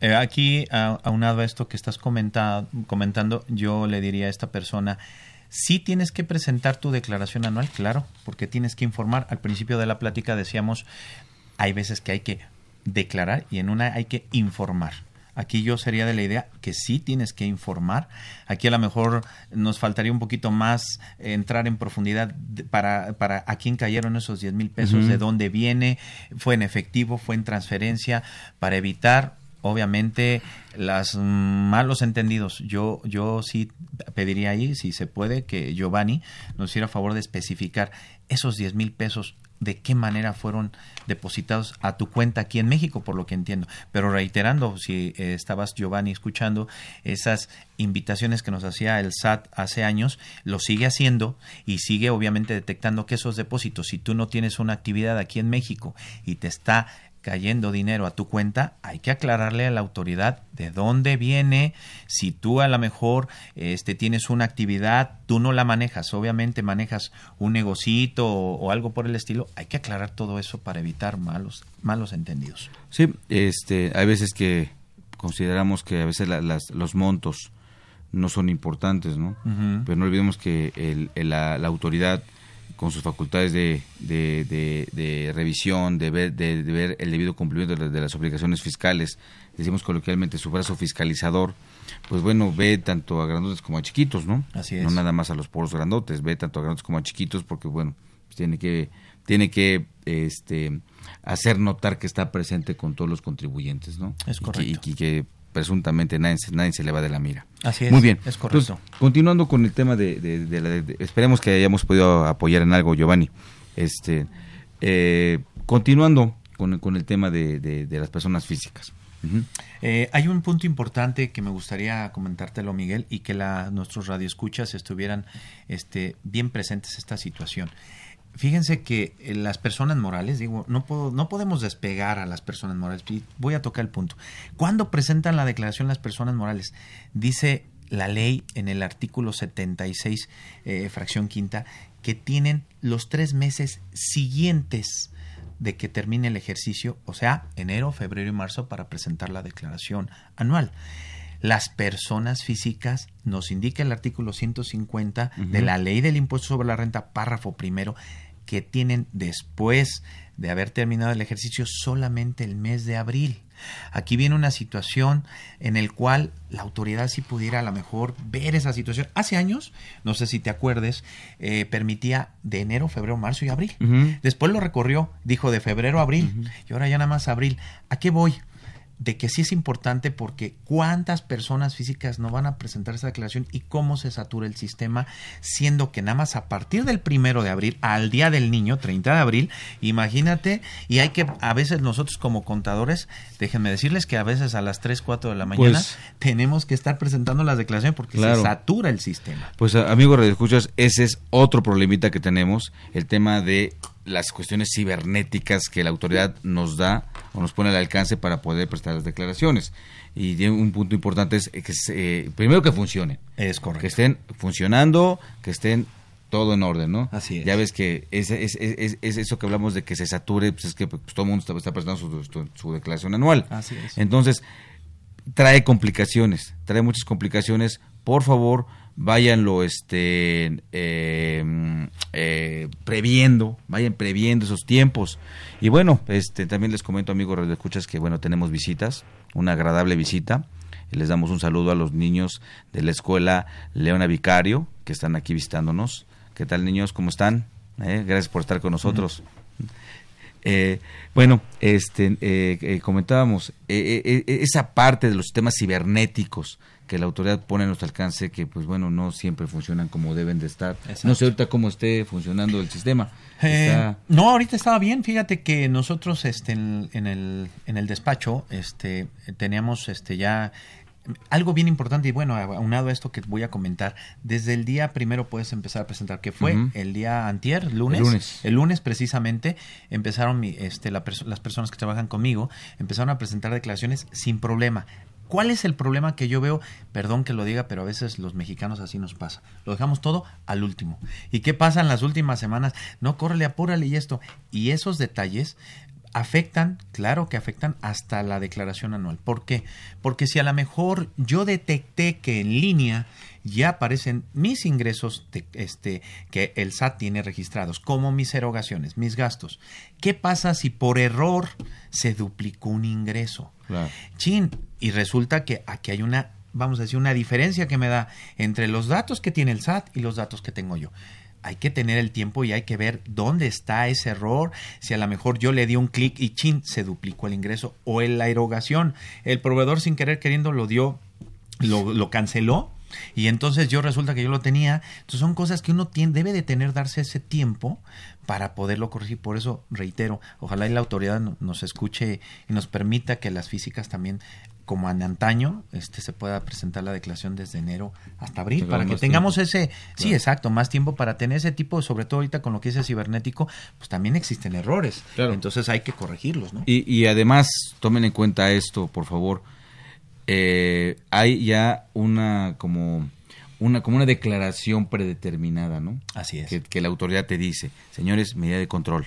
eh, aquí aunado a esto que estás comentando yo le diría a esta persona Sí tienes que presentar tu declaración anual, claro, porque tienes que informar. Al principio de la plática decíamos, hay veces que hay que declarar y en una hay que informar. Aquí yo sería de la idea que sí tienes que informar. Aquí a lo mejor nos faltaría un poquito más entrar en profundidad para, para a quién cayeron esos 10 mil pesos, uh -huh. de dónde viene, fue en efectivo, fue en transferencia, para evitar obviamente los malos entendidos. Yo, yo sí pediría ahí, si se puede, que Giovanni nos hiciera favor de especificar esos 10 mil pesos de qué manera fueron depositados a tu cuenta aquí en México, por lo que entiendo. Pero reiterando, si eh, estabas Giovanni escuchando esas invitaciones que nos hacía el SAT hace años, lo sigue haciendo y sigue obviamente detectando que esos depósitos, si tú no tienes una actividad aquí en México y te está cayendo dinero a tu cuenta, hay que aclararle a la autoridad de dónde viene, si tú a lo mejor este, tienes una actividad, tú no la manejas, obviamente manejas un negocito o, o, algo por el estilo, hay que aclarar todo eso para evitar malos, malos entendidos. Sí, este, hay veces que consideramos que a veces la, las, los montos no son importantes, ¿no? Uh -huh. Pero no olvidemos que el, el, la, la autoridad con sus facultades de, de, de, de revisión, de ver, de, ver, el debido cumplimiento de, las obligaciones fiscales, decimos coloquialmente su brazo fiscalizador, pues bueno, ve tanto a grandotes como a chiquitos, ¿no? Así es. No nada más a los poros grandotes, ve tanto a grandotes como a chiquitos porque bueno, pues tiene que tiene que este hacer notar que está presente con todos los contribuyentes, ¿no? Es correcto. Y que, y que presuntamente nadie, nadie, se le va de la mira. Así es. Muy bien. Es correcto. Entonces, continuando con el tema de, de, de, la, de, esperemos que hayamos podido apoyar en algo, Giovanni. Este, eh, continuando con, con, el tema de, las personas físicas. Eh, hay un punto importante que me gustaría comentártelo, Miguel, y que la, nuestros radioescuchas estuvieran este, bien presentes esta situación. Fíjense que eh, las personas morales, digo, no, puedo, no podemos despegar a las personas morales. Voy a tocar el punto. ¿Cuándo presentan la declaración las personas morales? Dice la ley en el artículo 76, eh, fracción quinta, que tienen los tres meses siguientes de que termine el ejercicio, o sea, enero, febrero y marzo, para presentar la declaración anual. Las personas físicas, nos indica el artículo 150 de la ley del impuesto sobre la renta, párrafo primero, que tienen después de haber terminado el ejercicio solamente el mes de abril. Aquí viene una situación en el cual la autoridad si pudiera a lo mejor ver esa situación. Hace años, no sé si te acuerdes, eh, permitía de enero, febrero, marzo y abril. Después lo recorrió, dijo de febrero a abril y ahora ya nada más abril. ¿A qué voy? De que sí es importante porque cuántas personas físicas no van a presentar esa declaración y cómo se satura el sistema, siendo que nada más a partir del primero de abril al día del niño, 30 de abril, imagínate, y hay que, a veces nosotros como contadores, déjenme decirles que a veces a las 3, 4 de la mañana Pues- tenemos que estar presentando las declaraciones porque Claro. se satura el sistema. Pues amigos escuchas, ese es otro problemita que tenemos, el tema de las cuestiones cibernéticas que la autoridad nos da o nos pone al alcance para poder prestar las declaraciones. Y un punto importante es que se- primero que funcionen. Es correcto. Que estén funcionando, que estén todo en orden, ¿no? Así es. Ya ves que es, es, es- es eso que hablamos de que se sature, pues es que pues, todo el mundo está, está su, su- su declaración anual. Así es. Entonces, trae complicaciones, trae muchas complicaciones. Por favor, váyanlo este, eh, eh, previendo, vayan previendo esos tiempos. Y bueno, este también les comento, amigos Escuchas, que bueno, tenemos visitas, una agradable visita. Les damos un saludo a los niños de la escuela Leona Vicario, que están aquí visitándonos. ¿Qué tal, niños? ¿Cómo están? Eh, gracias por estar con nosotros. Eh, bueno, este, eh, eh, comentábamos eh, eh, eh, esa parte de los sistemas cibernéticos que la autoridad pone a nuestro alcance, que pues bueno, no siempre funcionan como deben de estar. Exacto. No sé ahorita cómo esté funcionando el sistema. Eh, Está- no, ahorita estaba bien. Fíjate que nosotros este, en, en el, en el despacho este, teníamos este, ya algo bien importante y bueno, aunado a esto que voy a comentar, desde el día primero puedes empezar a presentar, que fue el día antier, lunes, El lunes. el lunes precisamente, empezaron mi- este, la perso- las personas que trabajan conmigo, empezaron a presentar declaraciones sin problema. ¿Cuál es el problema que yo veo? Perdón que lo diga, pero a veces los mexicanos así nos pasa. Lo dejamos todo al último. ¿Y qué pasa en las últimas semanas? No, córrele, apúrale y esto. Y esos detalles afectan, claro que afectan hasta la declaración anual. ¿Por qué? Porque si a lo mejor yo detecté que en línea ya aparecen mis ingresos de- este, que el SAT tiene registrados, como mis erogaciones, mis gastos, ¿qué pasa si por error se duplicó un ingreso? Claro. Chin, y resulta que aquí hay una, vamos a decir, una diferencia que me da entre los datos que tiene el SAT y los datos que tengo yo. Hay que tener el tiempo y hay que ver dónde está ese error. Si a lo mejor yo le di un clic y chin, se duplicó el ingreso. O en la erogación, el proveedor sin querer queriendo lo dio, lo, lo canceló. Y entonces yo resulta que yo lo tenía. Entonces son cosas que uno tiene, debe de tener, darse ese tiempo para poderlo corregir. Por eso, reitero, ojalá y la autoridad no- nos escuche y nos permita que las físicas también, como en antaño, este se pueda presentar la declaración desde enero hasta abril, para que tengamos tiempo. ese, sí, Claro. exacto, más tiempo para tener ese tipo, sobre todo ahorita con lo que es el cibernético, pues también existen errores. Entonces hay que corregirlos, ¿no? Y, y además, tomen en cuenta esto, por favor. Eh, hay ya una como una como una declaración predeterminada, ¿no? Así es. Que, que la autoridad te dice, señores, medida de control.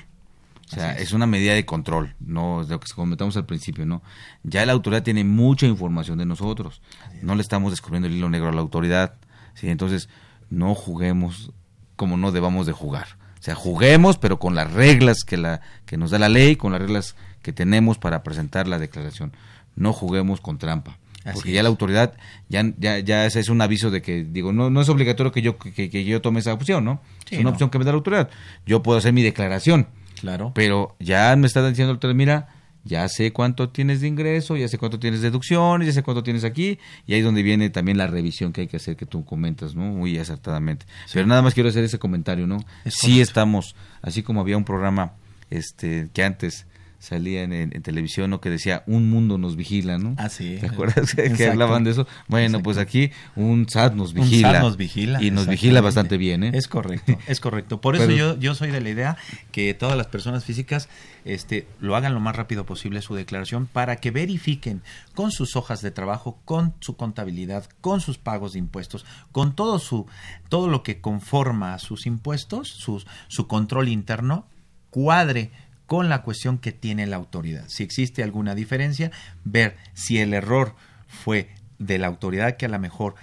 O sea, es. es. una medida de control, no es lo que comentamos al principio, ¿no? Ya la autoridad tiene mucha información de nosotros. No le estamos descubriendo el hilo negro a la autoridad. ¿sí? Entonces, no juguemos como no debamos de jugar. O sea, juguemos, pero con las reglas que, la, que nos da la ley, con las reglas que tenemos para presentar la declaración. No juguemos con trampa. Así porque es. ya la autoridad, ya, ya, ya ese es un aviso de que, digo, no, no es obligatorio que yo, que, que yo tome esa opción, ¿no? Sí, es una no. opción que me da la autoridad. Yo puedo hacer mi declaración. Claro. Pero ya me está diciendo autoridad, mira, ya sé cuánto tienes de ingreso, ya sé cuánto tienes de deducciones, ya sé cuánto tienes aquí, y ahí es donde viene también la revisión que hay que hacer, que tú comentas, ¿no? Muy acertadamente. Pero nada más quiero hacer ese comentario, ¿no? Es sí correcto. estamos, así como había un programa este que antes salía en, en, televisión, ¿no? Que decía, un mundo nos vigila, ¿no? Ah, sí. ¿Te acuerdas que hablaban de eso? Bueno, pues aquí un SAT nos vigila. Un SAT nos vigila. Y nos vigila bastante bien, ¿eh? Es correcto, es correcto. Por eso yo, yo soy de la idea que todas las personas físicas este, lo hagan lo más rápido posible su declaración para que verifiquen con sus hojas de trabajo, con su contabilidad, con sus pagos de impuestos, con todo su todo lo que conforma sus impuestos, sus, su control interno, cuadre con la cuestión que tiene la autoridad. Si existe alguna diferencia, ver si el error fue de la autoridad que a lo mejor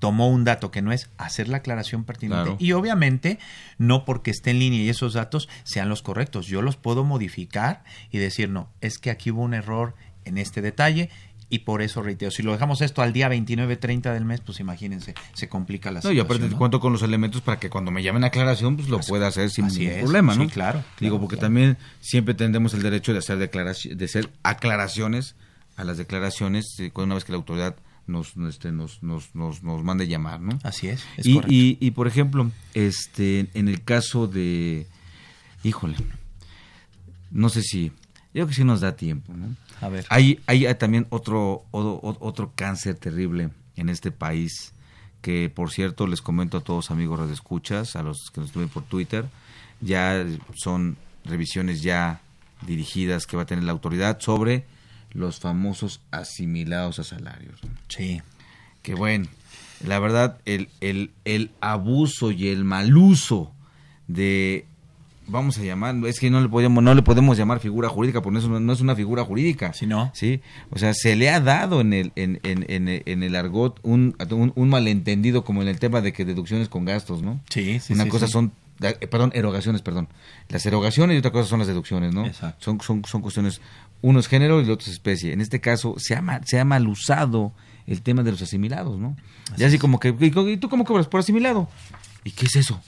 tomó un dato que no es hacer la aclaración pertinente y obviamente no porque esté en línea y esos datos sean los correctos. Yo los puedo modificar y decir, no, es que aquí hubo un error en este detalle y por eso reitero, si lo dejamos esto al día 29, 30 del mes, pues imagínense, se complica la no, situación. y aparte cuento con los elementos para que cuando me llamen a aclaración, pues lo pueda hacer sin ningún problema, ¿no? Sí, claro. Digo, porque también siempre tendremos el derecho de hacer de hacer aclaraciones a las declaraciones eh, una vez que la autoridad nos este, nos, nos, nos, nos mande llamar, ¿no? Así es, es y, y, y, por ejemplo, este en el caso de híjole, no sé si yo creo que sí nos da tiempo, ¿no? A ver. Hay, hay también otro, otro, otro cáncer terrible en este país que, por cierto, les comento a todos amigos de escuchas, a los que nos ven por Twitter, ya son revisiones ya dirigidas que va a tener la autoridad sobre los famosos asimilados a salarios. Sí. Que bueno, la verdad, el, el, el abuso y el mal uso de vamos a llamar, es que no le podemos, no le podemos llamar figura jurídica, porque no es, no es una figura jurídica. Sí, no. Sí, o sea, se le ha dado en el, en, en, en, en el argot un, un, un, malentendido como en el tema de que deducciones con gastos, ¿no? Sí, sí. Una sí, cosa sí. son, eh, perdón, erogaciones, perdón. Las erogaciones y otra cosa son las deducciones, ¿no? Exacto. Son, son, son cuestiones, uno es género y el otro es especie. En este caso, se ha, mal, se ha mal usado el tema de los asimilados, ¿no? Así y así es. como que, ¿y tú cómo cobras? ¿Por asimilado? ¿Y qué es eso?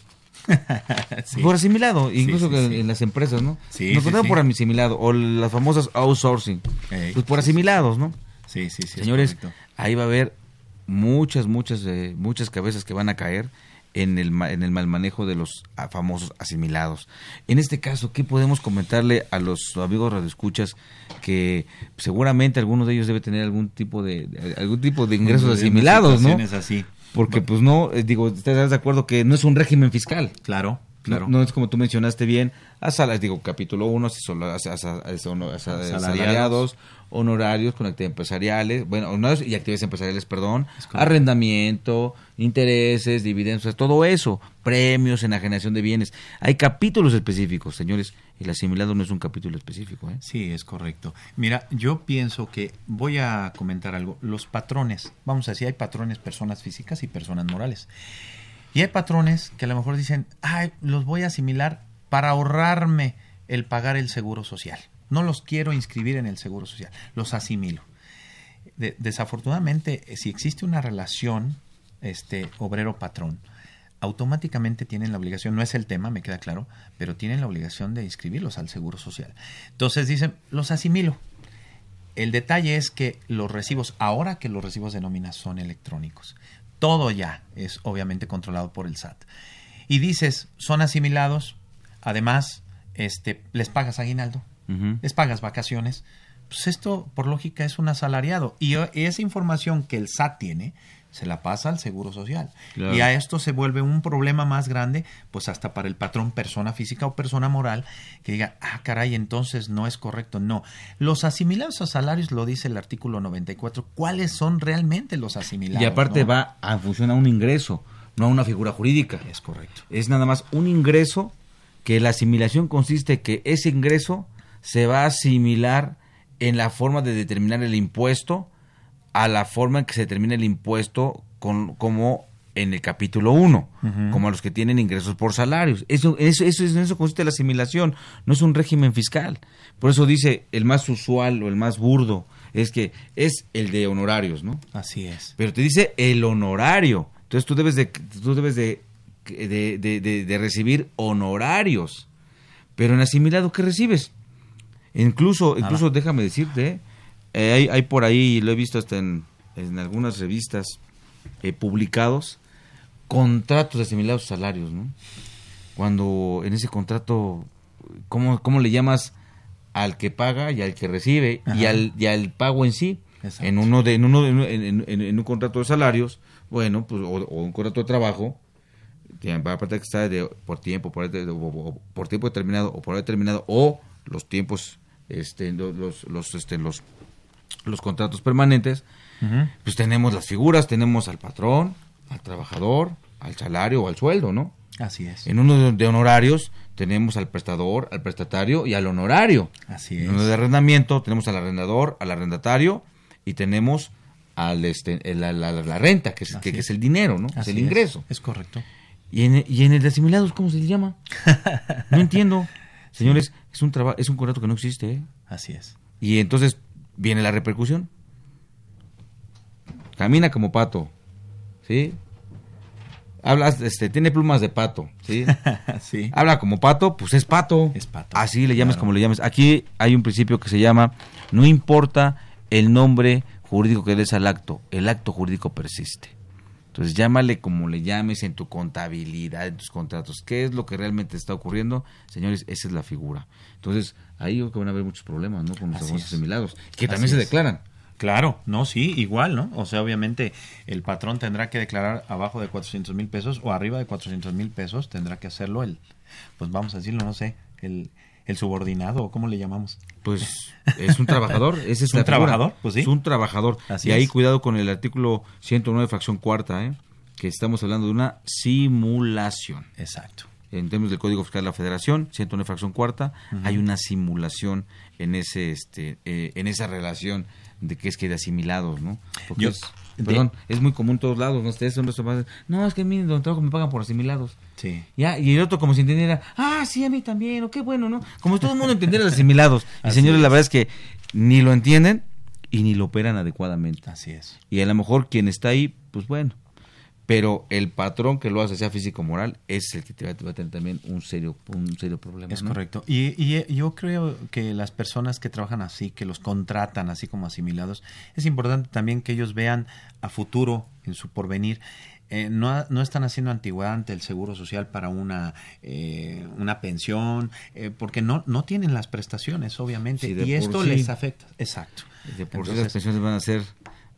sí. Por asimilado, incluso sí, sí, en las empresas, ¿no? Nos contratan por asimilado, o las famosas outsourcing, pues por asimilados, ¿no? Sí, sí, sí. Señores, ahí va a haber muchas, muchas, eh, muchas cabezas que van a caer en el, en el mal manejo de los famosos asimilados. En este caso, ¿qué podemos comentarle a los amigos radioescuchas que seguramente alguno de ellos debe tener algún tipo de, de algún tipo de ingresos asimilados, ¿no? así. Porque bueno. pues no, eh, digo, estás de acuerdo que no es un régimen fiscal. Claro, claro. No, no es como tú mencionaste bien, a salas, digo, capítulo 1, son asalariados, honorarios con actividades empresariales, bueno, honorarios y actividades empresariales, perdón, arrendamiento, intereses, dividendos, o sea, todo eso, premios, enajenación de bienes. Hay capítulos específicos, señores. El asimilado no es un capítulo específico. ¿eh? Sí, es correcto. Mira, yo pienso que voy a comentar algo. Los patrones, vamos a decir, hay patrones personas físicas y personas morales. Y hay patrones que a lo mejor dicen, ay, los voy a asimilar para ahorrarme el pagar el seguro social. No los quiero inscribir en el seguro social, los asimilo. De, desafortunadamente, si existe una relación este obrero-patrón, automáticamente tienen la obligación, no es el tema, me queda claro, pero tienen la obligación de inscribirlos al Seguro Social. Entonces dicen, los asimilo. El detalle es que los recibos, ahora que los recibos de nómina son electrónicos, todo ya es obviamente controlado por el SAT. Y dices, son asimilados, además, este, les pagas aguinaldo, uh -huh. les pagas vacaciones, pues esto por lógica es un asalariado. Y esa información que el SAT tiene, se la pasa al Seguro Social. Claro. Y a esto se vuelve un problema más grande, pues hasta para el patrón persona física o persona moral, que diga, ah, caray, entonces no es correcto. No, los asimilados a salarios, lo dice el artículo 94, ¿cuáles son realmente los asimilados? Y aparte ¿no? va a funcionar un ingreso, no a una figura jurídica. Es correcto. Es nada más un ingreso que la asimilación consiste que ese ingreso se va a asimilar en la forma de determinar el impuesto a la forma en que se determina el impuesto con, como en el capítulo 1, uh -huh. como a los que tienen ingresos por salarios. Eso, eso, eso, en eso consiste la asimilación, no es un régimen fiscal. Por eso dice el más usual o el más burdo, es que es el de honorarios, ¿no? Así es. Pero te dice el honorario. Entonces tú debes de, tú debes de, de, de, de recibir honorarios. Pero en asimilado, ¿qué recibes? Incluso, Nada. incluso déjame decirte, eh, hay, hay, por ahí, lo he visto hasta en, en algunas revistas eh, publicados, contratos de asimilados salarios, ¿no? Cuando en ese contrato, ¿cómo, cómo le llamas al que paga y al que recibe y al, y al pago en sí. Exacto. En uno de, en uno de- en, en- en un contrato de salarios, bueno, pues, o, o un contrato de trabajo, aparte que está de, por tiempo, por, o- por tiempo determinado o por determinado, o los tiempos, este, los, los, este, los, los contratos permanentes, pues tenemos las figuras, tenemos al patrón, al trabajador, al salario o al sueldo, ¿no? Así es. En uno de, de honorarios tenemos al prestador, al prestatario y al honorario. Así En es. uno de arrendamiento tenemos al arrendador, al arrendatario y tenemos al este la, la- la renta, que es, que, que es el dinero, ¿no? es el ingreso. Es correcto. Y en, y en el de asimilados, ¿cómo se le llama? No entiendo. Señores, es un trabajo, es un contrato que no existe, ¿eh? Así es. Y entonces viene la repercusión. Camina como pato, ¿sí? Hablas, este, tiene plumas de pato, ¿sí? sí. Habla como pato, pues es pato. Es pato. Así le llames Claro. como le llames. Aquí hay un principio que se llama, no importa el nombre jurídico que des al acto, el acto jurídico persiste. Entonces llámale como le llames en tu contabilidad, en tus contratos. ¿Qué es lo que realmente está ocurriendo? Señores, esa es la figura. Entonces ahí creo que van a haber muchos problemas, ¿no? Con los Así famosos es. asimilados, que Así también se es. declaran. Claro, no, sí, igual, ¿no? O sea, obviamente el patrón tendrá que declarar abajo de 400 mil pesos o arriba de 400 mil pesos tendrá que hacerlo el, pues vamos a decirlo, no sé, el, el subordinado o cómo le llamamos. Pues es un trabajador, es, ¿Es un figura. trabajador? Pues sí. Es un trabajador. Así y ahí es. cuidado con el artículo 109 fracción cuarta, ¿eh? que estamos hablando de una simulación. Exacto. En términos del Código Fiscal de la Federación, 109 fracción cuarta, hay una simulación en ese este eh, en esa relación de que es que de asimilados, ¿no? Porque Yo- es, de- perdón, es muy común en todos lados, ¿no? Ustedes son los que no, es que a mí donde trabajo me pagan por asimilados. Sí. Ya, y el otro como si entendiera, ah, sí, a mí también, o qué bueno, ¿no? Como si todo el mundo entendiera los asimilados. Y Así señores, la verdad es que ni lo entienden y ni lo operan adecuadamente. Así es. Y a lo mejor quien está ahí, pues bueno. Pero el patrón que lo hace, sea físico o moral, es el que te va, a tener también un serio, un serio problema. Es ¿no? correcto. Y, y yo creo que las personas que trabajan así, que los contratan así como asimilados, es importante también que ellos vean a futuro en su porvenir. Eh, no, no están haciendo antigüedad ante el Seguro Social para una, eh, una pensión, eh, porque no, no tienen las prestaciones, obviamente, Sí, y esto sí. les afecta. Exacto. De por sí Entonces- las pensiones van a ser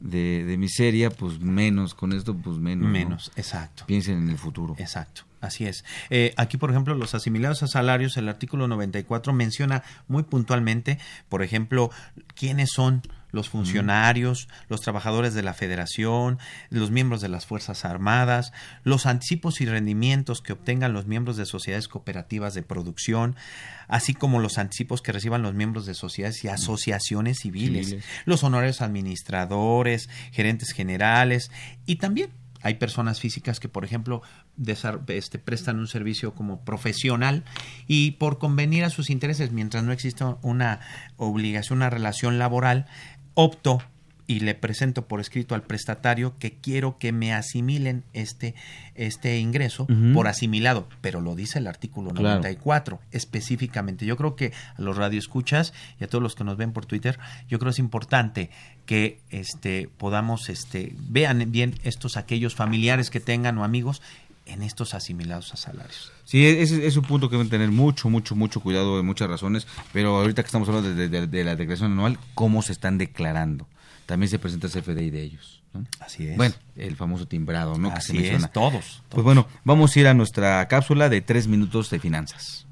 de, de miseria, pues menos. Con esto, pues menos. ¿no? Menos, exacto. Piensen en el futuro. Exacto, así es. Eh, aquí, por ejemplo, los asimilados a salarios, el artículo 94 menciona muy puntualmente, por ejemplo, quiénes son los funcionarios, los trabajadores de la federación, los miembros de las Fuerzas Armadas, los anticipos y rendimientos que obtengan los miembros de sociedades cooperativas de producción, así como los anticipos que reciban los miembros de sociedades y asociaciones civiles, Civiles. los honorarios administradores, gerentes generales y también hay personas físicas que, por ejemplo, este, prestan un servicio como profesional y por convenir a sus intereses, mientras no exista una obligación, una relación laboral, opto y le presento por escrito al prestatario que quiero que me asimilen este, este ingreso por asimilado, pero lo dice el artículo Claro. 94 específicamente. Yo creo que a los radioescuchas y a todos los que nos ven por Twitter, yo creo que es importante que este podamos este vean bien estos aquellos familiares que tengan o amigos en estos asimilados a salarios. Sí, ese es un punto que deben tener mucho, mucho, mucho cuidado de muchas razones, pero ahorita que estamos hablando de, de- de la declaración anual, ¿cómo se están declarando? También se presenta el CFDI de ellos. ¿no? Así es. Bueno, el famoso timbrado, ¿no? que se Así es, menciona. todos, Pues bueno, vamos a ir a nuestra cápsula de tres minutos de finanzas.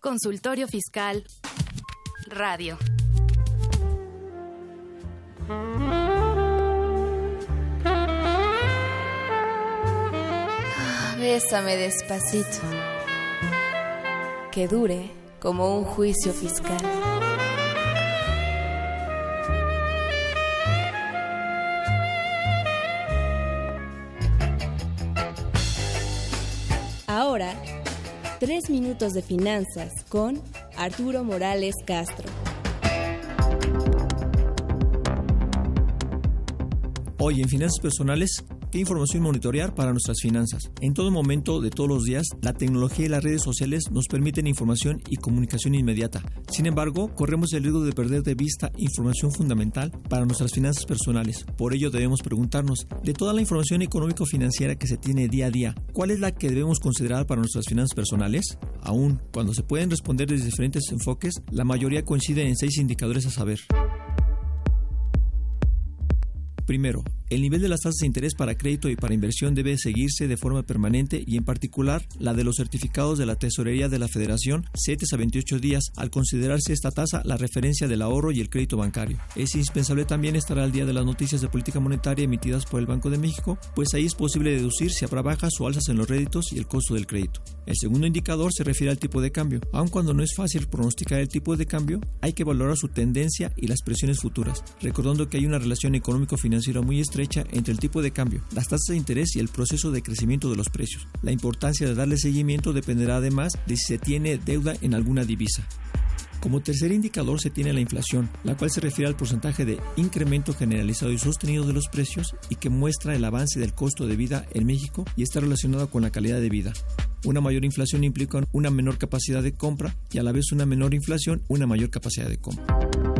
Consultorio Fiscal Radio. Bésame despacito. Que dure como un juicio fiscal. Ahora, tres minutos de finanzas con Arturo Morales Castro. Hoy en Finanzas Personales ¿Qué información monitorear para nuestras finanzas? En todo momento de todos los días, la tecnología y las redes sociales nos permiten información y comunicación inmediata. Sin embargo, corremos el riesgo de perder de vista información fundamental para nuestras finanzas personales. Por ello debemos preguntarnos, de toda la información económico-financiera que se tiene día a día, ¿cuál es la que debemos considerar para nuestras finanzas personales? Aún, cuando se pueden responder desde diferentes enfoques, la mayoría coincide en seis indicadores a saber. Primero, el nivel de las tasas de interés para crédito y para inversión debe seguirse de forma permanente y en particular la de los certificados de la Tesorería de la Federación 7 a 28 días al considerarse esta tasa la referencia del ahorro y el crédito bancario. Es indispensable también estar al día de las noticias de política monetaria emitidas por el Banco de México, pues ahí es posible deducir si habrá bajas o alzas en los réditos y el costo del crédito. El segundo indicador se refiere al tipo de cambio. Aun cuando no es fácil pronosticar el tipo de cambio, hay que valorar su tendencia y las presiones futuras, recordando que hay una relación económico-financiera muy estrecha entre el tipo de cambio, las tasas de interés y el proceso de crecimiento de los precios. La importancia de darle seguimiento dependerá además de si se tiene deuda en alguna divisa. Como tercer indicador se tiene la inflación, la cual se refiere al porcentaje de incremento generalizado y sostenido de los precios y que muestra el avance del costo de vida en México y está relacionado con la calidad de vida. Una mayor inflación implica una menor capacidad de compra y a la vez una menor inflación una mayor capacidad de compra.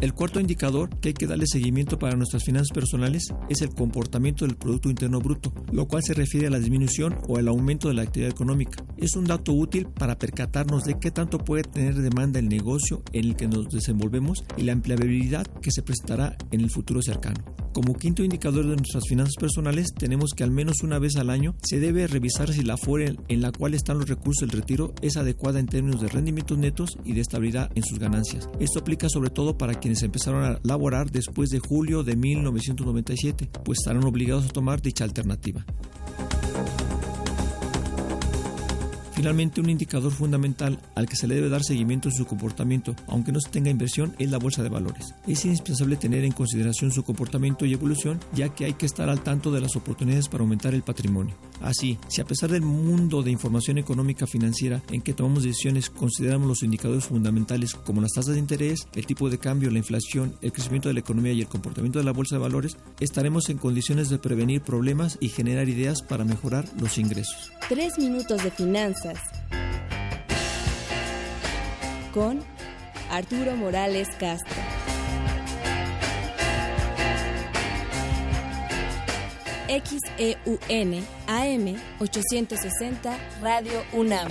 El cuarto indicador que hay que darle seguimiento para nuestras finanzas personales es el comportamiento del Producto Interno Bruto, lo cual se refiere a la disminución o el aumento de la actividad económica. Es un dato útil para percatarnos de qué tanto puede tener demanda el negocio en el que nos desenvolvemos y la empleabilidad que se presentará en el futuro cercano. Como quinto indicador de nuestras finanzas personales, tenemos que al menos una vez al año se debe revisar si la fuera en la cual están los recursos del retiro es adecuada en términos de rendimientos netos y de estabilidad en sus ganancias. Esto aplica sobre todo para quienes empezaron a laborar después de julio de 1997, pues estarán obligados a tomar dicha alternativa. Finalmente, un indicador fundamental al que se le debe dar seguimiento en su comportamiento, aunque no se tenga inversión, es la bolsa de valores. Es indispensable tener en consideración su comportamiento y evolución, ya que hay que estar al tanto de las oportunidades para aumentar el patrimonio. Así, si a pesar del mundo de información económica financiera en que tomamos decisiones consideramos los indicadores fundamentales como las tasas de interés, el tipo de cambio, la inflación, el crecimiento de la economía y el comportamiento de la bolsa de valores, estaremos en condiciones de prevenir problemas y generar ideas para mejorar los ingresos. Tres minutos de finanzas con Arturo Morales Castro. XEUN AM 860 Radio UNAM.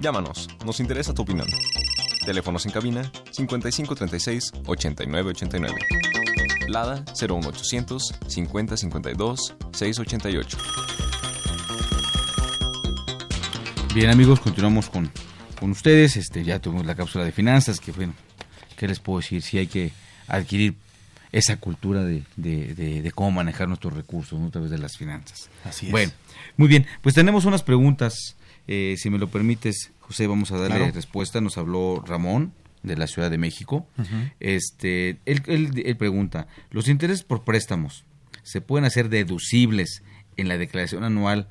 Llámanos, nos interesa tu opinión. Teléfonos en cabina 5536 8989. Lada 01800 5052 688. Bien amigos, continuamos con, con ustedes. Este, ya tuvimos la cápsula de finanzas, que bueno, ¿qué les puedo decir? Si hay que adquirir esa cultura de, de, de, cómo manejar nuestros recursos ¿no? a través de las finanzas. Así es. Bueno, muy bien, pues tenemos unas preguntas, eh, si me lo permites, José, vamos a darle Claro. respuesta. Nos habló Ramón de la Ciudad de México. Este, él, él- él pregunta, ¿los intereses por préstamos se pueden hacer deducibles en la declaración anual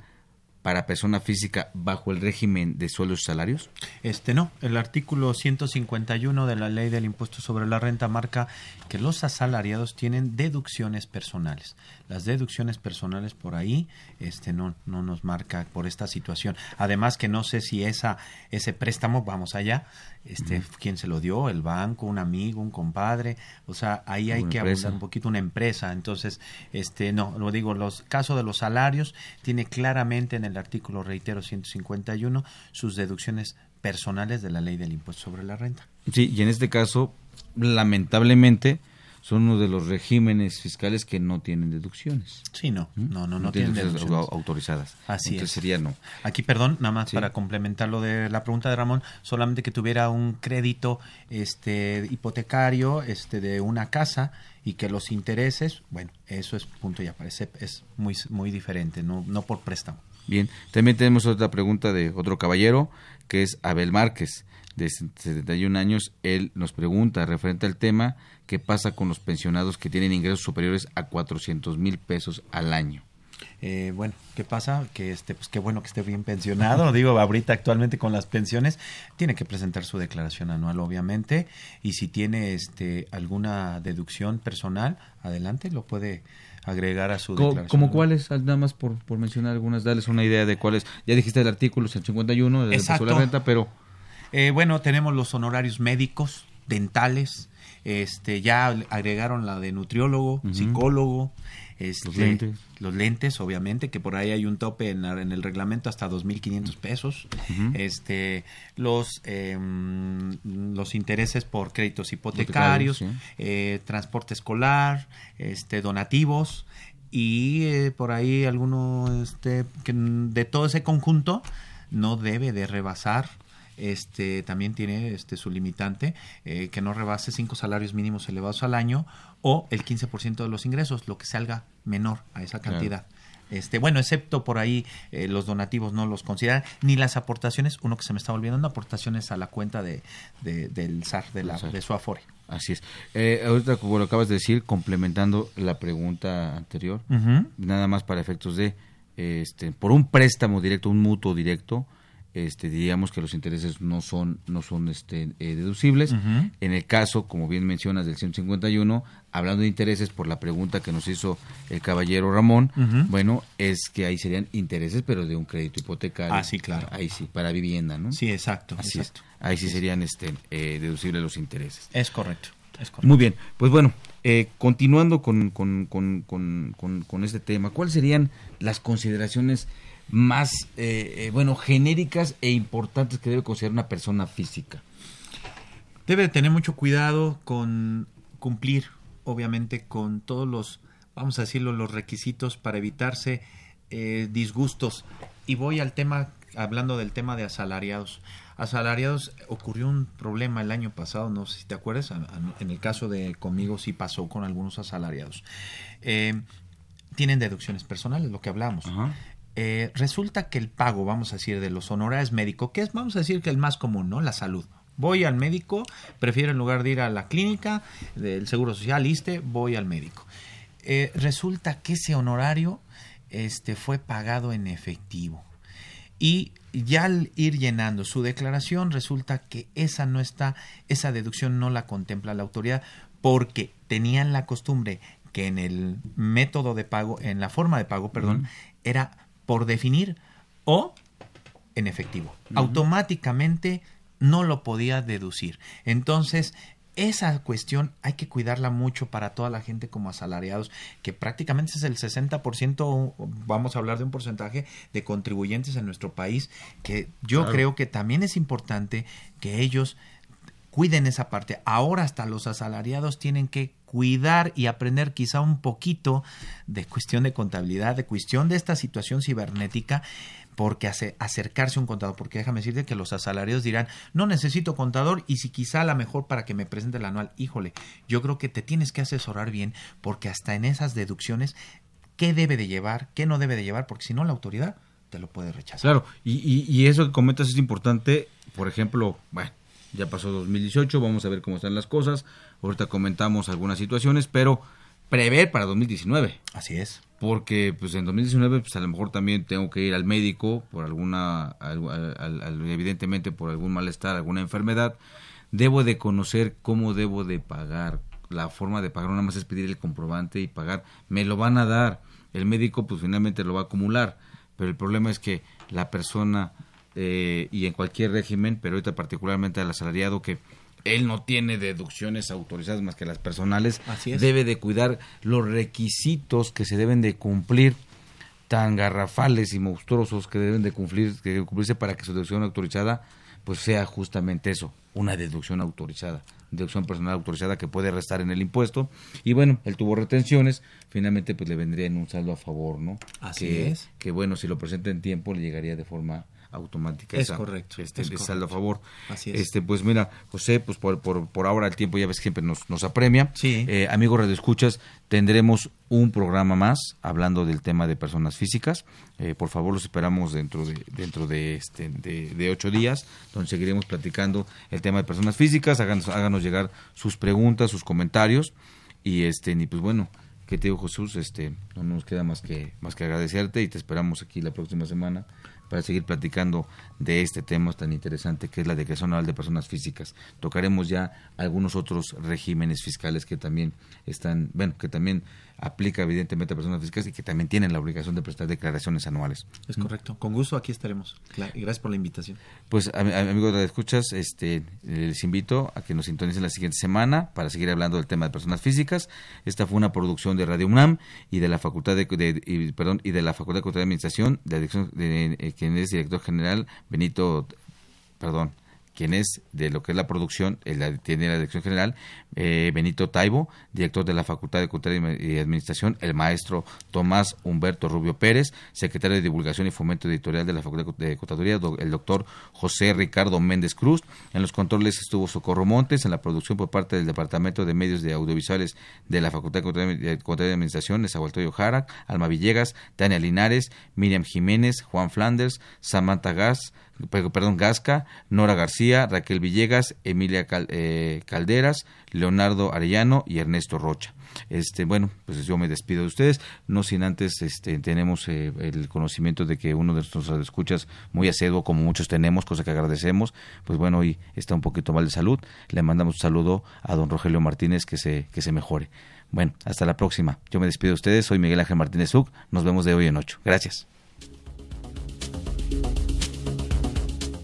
para persona física bajo el régimen de sueldos y salarios? Este no, el artículo 151 de la Ley del Impuesto sobre la Renta marca que los asalariados tienen deducciones personales. Las deducciones personales por ahí este no no nos marca por esta situación. Además que no sé si esa ese préstamo vamos allá, este quién se lo dio, el banco, un amigo, un compadre, o sea, ahí hay Una que abundar un poquito una empresa. Entonces, este no, lo digo, los casos de los salarios tiene claramente en el artículo reitero 151 sus deducciones personales de la ley del impuesto sobre la renta. Sí, y en este caso, lamentablemente, son uno de los regímenes fiscales que no tienen deducciones. Sí, no, no, no, no tienen tienen deducciones deducciones. au- autorizadas. Así Entonces es. sería no. Aquí, perdón, nada más Sí. para complementar lo de la pregunta de Ramón, solamente que tuviera un crédito este hipotecario este de una casa y que los intereses, bueno, eso es punto y aparece, es muy muy diferente, no no por préstamo. Bien, también tenemos otra pregunta de otro caballero, que es Abel Márquez, de 71 años. Él nos pregunta, referente al tema, ¿qué pasa con los pensionados que tienen ingresos superiores a 400 mil pesos al año? Eh, bueno, ¿qué pasa? Que este, pues qué bueno que esté bien pensionado. Digo, ahorita actualmente con las pensiones tiene que presentar su declaración anual, obviamente, y si tiene este alguna deducción personal, adelante, lo puede agregar a su Co- declaración. ¿Como cuáles? Ah, Nada más por, por mencionar algunas, darles una idea de cuáles. Ya dijiste el artículo 151 de la Exacto. de la renta, pero Eh, bueno, tenemos los honorarios médicos, dentales, este, ya agregaron la de nutriólogo, psicólogo, este, Los lentes. los lentes, obviamente, que por ahí hay un tope en, en el reglamento hasta 2.500 pesos, Ujú. este, los, em, los intereses por créditos hipotecarios, Hipotecarios, eh, transporte escolar, este, donativos y eh, por ahí alguno, este, que de todo ese conjunto no debe de rebasar este también tiene este su limitante eh, que no rebase cinco salarios mínimos elevados al año o el 15% de los ingresos lo que salga menor a esa Claro. cantidad este bueno excepto por ahí eh, los donativos no los consideran ni las aportaciones uno que se me está olvidando aportaciones a la cuenta de, de- del SAR de la de su afore así es. Eh, ahorita, como lo acabas de decir, complementando la pregunta anterior, nada más para efectos de, este, por un préstamo directo, un mutuo directo, este, diríamos que los intereses no son, no son este, eh, deducibles. En el caso, como bien mencionas, del 151, hablando de intereses por la pregunta que nos hizo el caballero Ramón, bueno, es que ahí serían intereses, pero de un crédito hipotecario. Ah, sí, claro. Ahí sí, para vivienda, ¿no? sí exacto Así exacto. es. Ahí sí serían este, eh, deducibles los intereses. es correcto es correcto Muy bien, pues bueno, eh, continuando con, con, con, con, con- con este tema, ¿cuáles serían las consideraciones más, eh, eh, bueno, genéricas e importantes que debe considerar una persona física? debe de tener mucho cuidado con cumplir, obviamente, con todos los, vamos a decirlo, los requisitos para evitarse eh, disgustos. Y voy al tema, hablando del tema de asalariados. Asalariados, ocurrió un problema el año pasado, no sé si te acuerdas, en el caso de conmigo sí pasó con algunos asalariados. Eh, tienen deducciones personales, lo que hablamos. Eh, resulta que el pago, vamos a decir, de los honorarios médicos, que es, vamos a decir, que el más común, ¿no? La salud. Voy al médico, prefiero en lugar de ir a la clínica del Seguro Social, ISTE, voy al médico. Eh, resulta que ese honorario este, fue pagado en efectivo. Y ya al ir llenando su declaración, resulta que esa no está, esa deducción no la contempla la autoridad, porque tenían la costumbre que en el método de pago, en la forma de pago, perdón, era por definir o en efectivo. Automáticamente no lo podía deducir. Entonces, esa cuestión hay que cuidarla mucho para toda la gente como asalariados, que prácticamente es el 60%, vamos a hablar de un porcentaje de contribuyentes en nuestro país, que yo Claro. creo que también es importante que ellos cuiden esa parte. Ahora hasta los asalariados tienen que cuidar y aprender quizá un poquito de cuestión de contabilidad, de cuestión de esta situación cibernética, porque hace, acercarse a un contador, porque déjame decirte que los asalariados dirán, no necesito contador y si quizá la mejor para que me presente el anual, híjole, yo creo que te tienes que asesorar bien, porque hasta en esas deducciones, ¿qué debe de llevar, qué no debe de llevar? Porque si no, la autoridad te lo puede rechazar. Claro, y, y, y eso que comentas es importante, por ejemplo, bueno, ya pasó 2018, vamos a ver cómo están las cosas, ahorita comentamos algunas situaciones, pero prever para 2019. Así es. Porque pues en 2019 pues a lo mejor también tengo que ir al médico por alguna, al- al- al- evidentemente por algún malestar, alguna enfermedad, debo de conocer cómo debo de pagar, la forma de pagar, nada más es pedir el comprobante y pagar, me lo van a dar, el médico pues finalmente lo va a acumular, pero el problema es que la persona eh, y en cualquier régimen, pero ahorita particularmente al asalariado que él no tiene deducciones autorizadas más que las personales, Así es. debe de cuidar los requisitos que se deben de cumplir tan garrafales y monstruosos que deben de cumplir que cumplirse para que su deducción autorizada pues sea justamente eso, una deducción autorizada, deducción personal autorizada que puede restar en el impuesto y bueno, él tuvo retenciones, finalmente pues le vendría en un saldo a favor, ¿no? Así que, es. que bueno, si lo presenta en tiempo le llegaría de forma automática Es esa- correcto, este, es saldo a favor. Así es. Este, pues mira, José, pues por, por, por ahora el tiempo ya ves que siempre nos, nos apremia. Sí. Eh, amigos Radio Escuchas, tendremos un programa más hablando del tema de personas físicas. Eh, por favor, los esperamos dentro de dentro de este de, de ocho días, donde seguiremos platicando el tema de personas físicas. Háganos, háganos llegar sus preguntas, sus comentarios y este y pues bueno, que te digo Jesús, este, no nos queda más que, más que agradecerte y te esperamos aquí la próxima semana para seguir platicando de este tema tan interesante que es la declaración anual de personas físicas. Tocaremos ya algunos otros regímenes fiscales que también están, bueno, que también aplica evidentemente a personas físicas y que también tienen la obligación de prestar declaraciones anuales. Es correcto. Con gusto aquí estaremos. Y gracias por la invitación. Pues amigos de escuchas, este les invito a que nos sintonicen la siguiente semana para seguir hablando del tema de personas físicas. Esta fue una producción de Radio UNAM y de la Facultad de, perdón y de la Facultad de Administración de, de, de quien es director general Benito perdón quien es de lo que es la producción, tiene la dirección general, eh, Benito Taibo, director de la Facultad de Cultura y Administración, el maestro Tomás Humberto Rubio Pérez, secretario de Divulgación y Fomento Editorial de la Facultad de Contaduría, el doctor José Ricardo Méndez Cruz. En los controles estuvo Socorro Montes, en la producción por parte del Departamento de Medios de Audiovisuales de la Facultad de Cultura y Administración, Nezahualcóyotl Jara, Alma Villegas, Tania Linares, Miriam Jiménez, Juan Flanders, Samantha Gas, perdón, Gasca, Nora García, Raquel Villegas, Emilia eh, Calderas, Leonardo Arellano y Ernesto Rocha. Este, bueno, pues yo me despido de ustedes, no sin antes este, tenemos eh, el conocimiento de que uno de nuestros escuchas muy aceduo, como muchos tenemos, cosa que agradecemos, pues bueno, hoy está un poquito mal de salud, le mandamos un saludo a don Rogelio Martínez que se, que se mejore. Bueno, hasta la próxima. Yo me despido de ustedes, soy Miguel Ángel Martínez Uc, nos vemos de hoy en ocho. Gracias.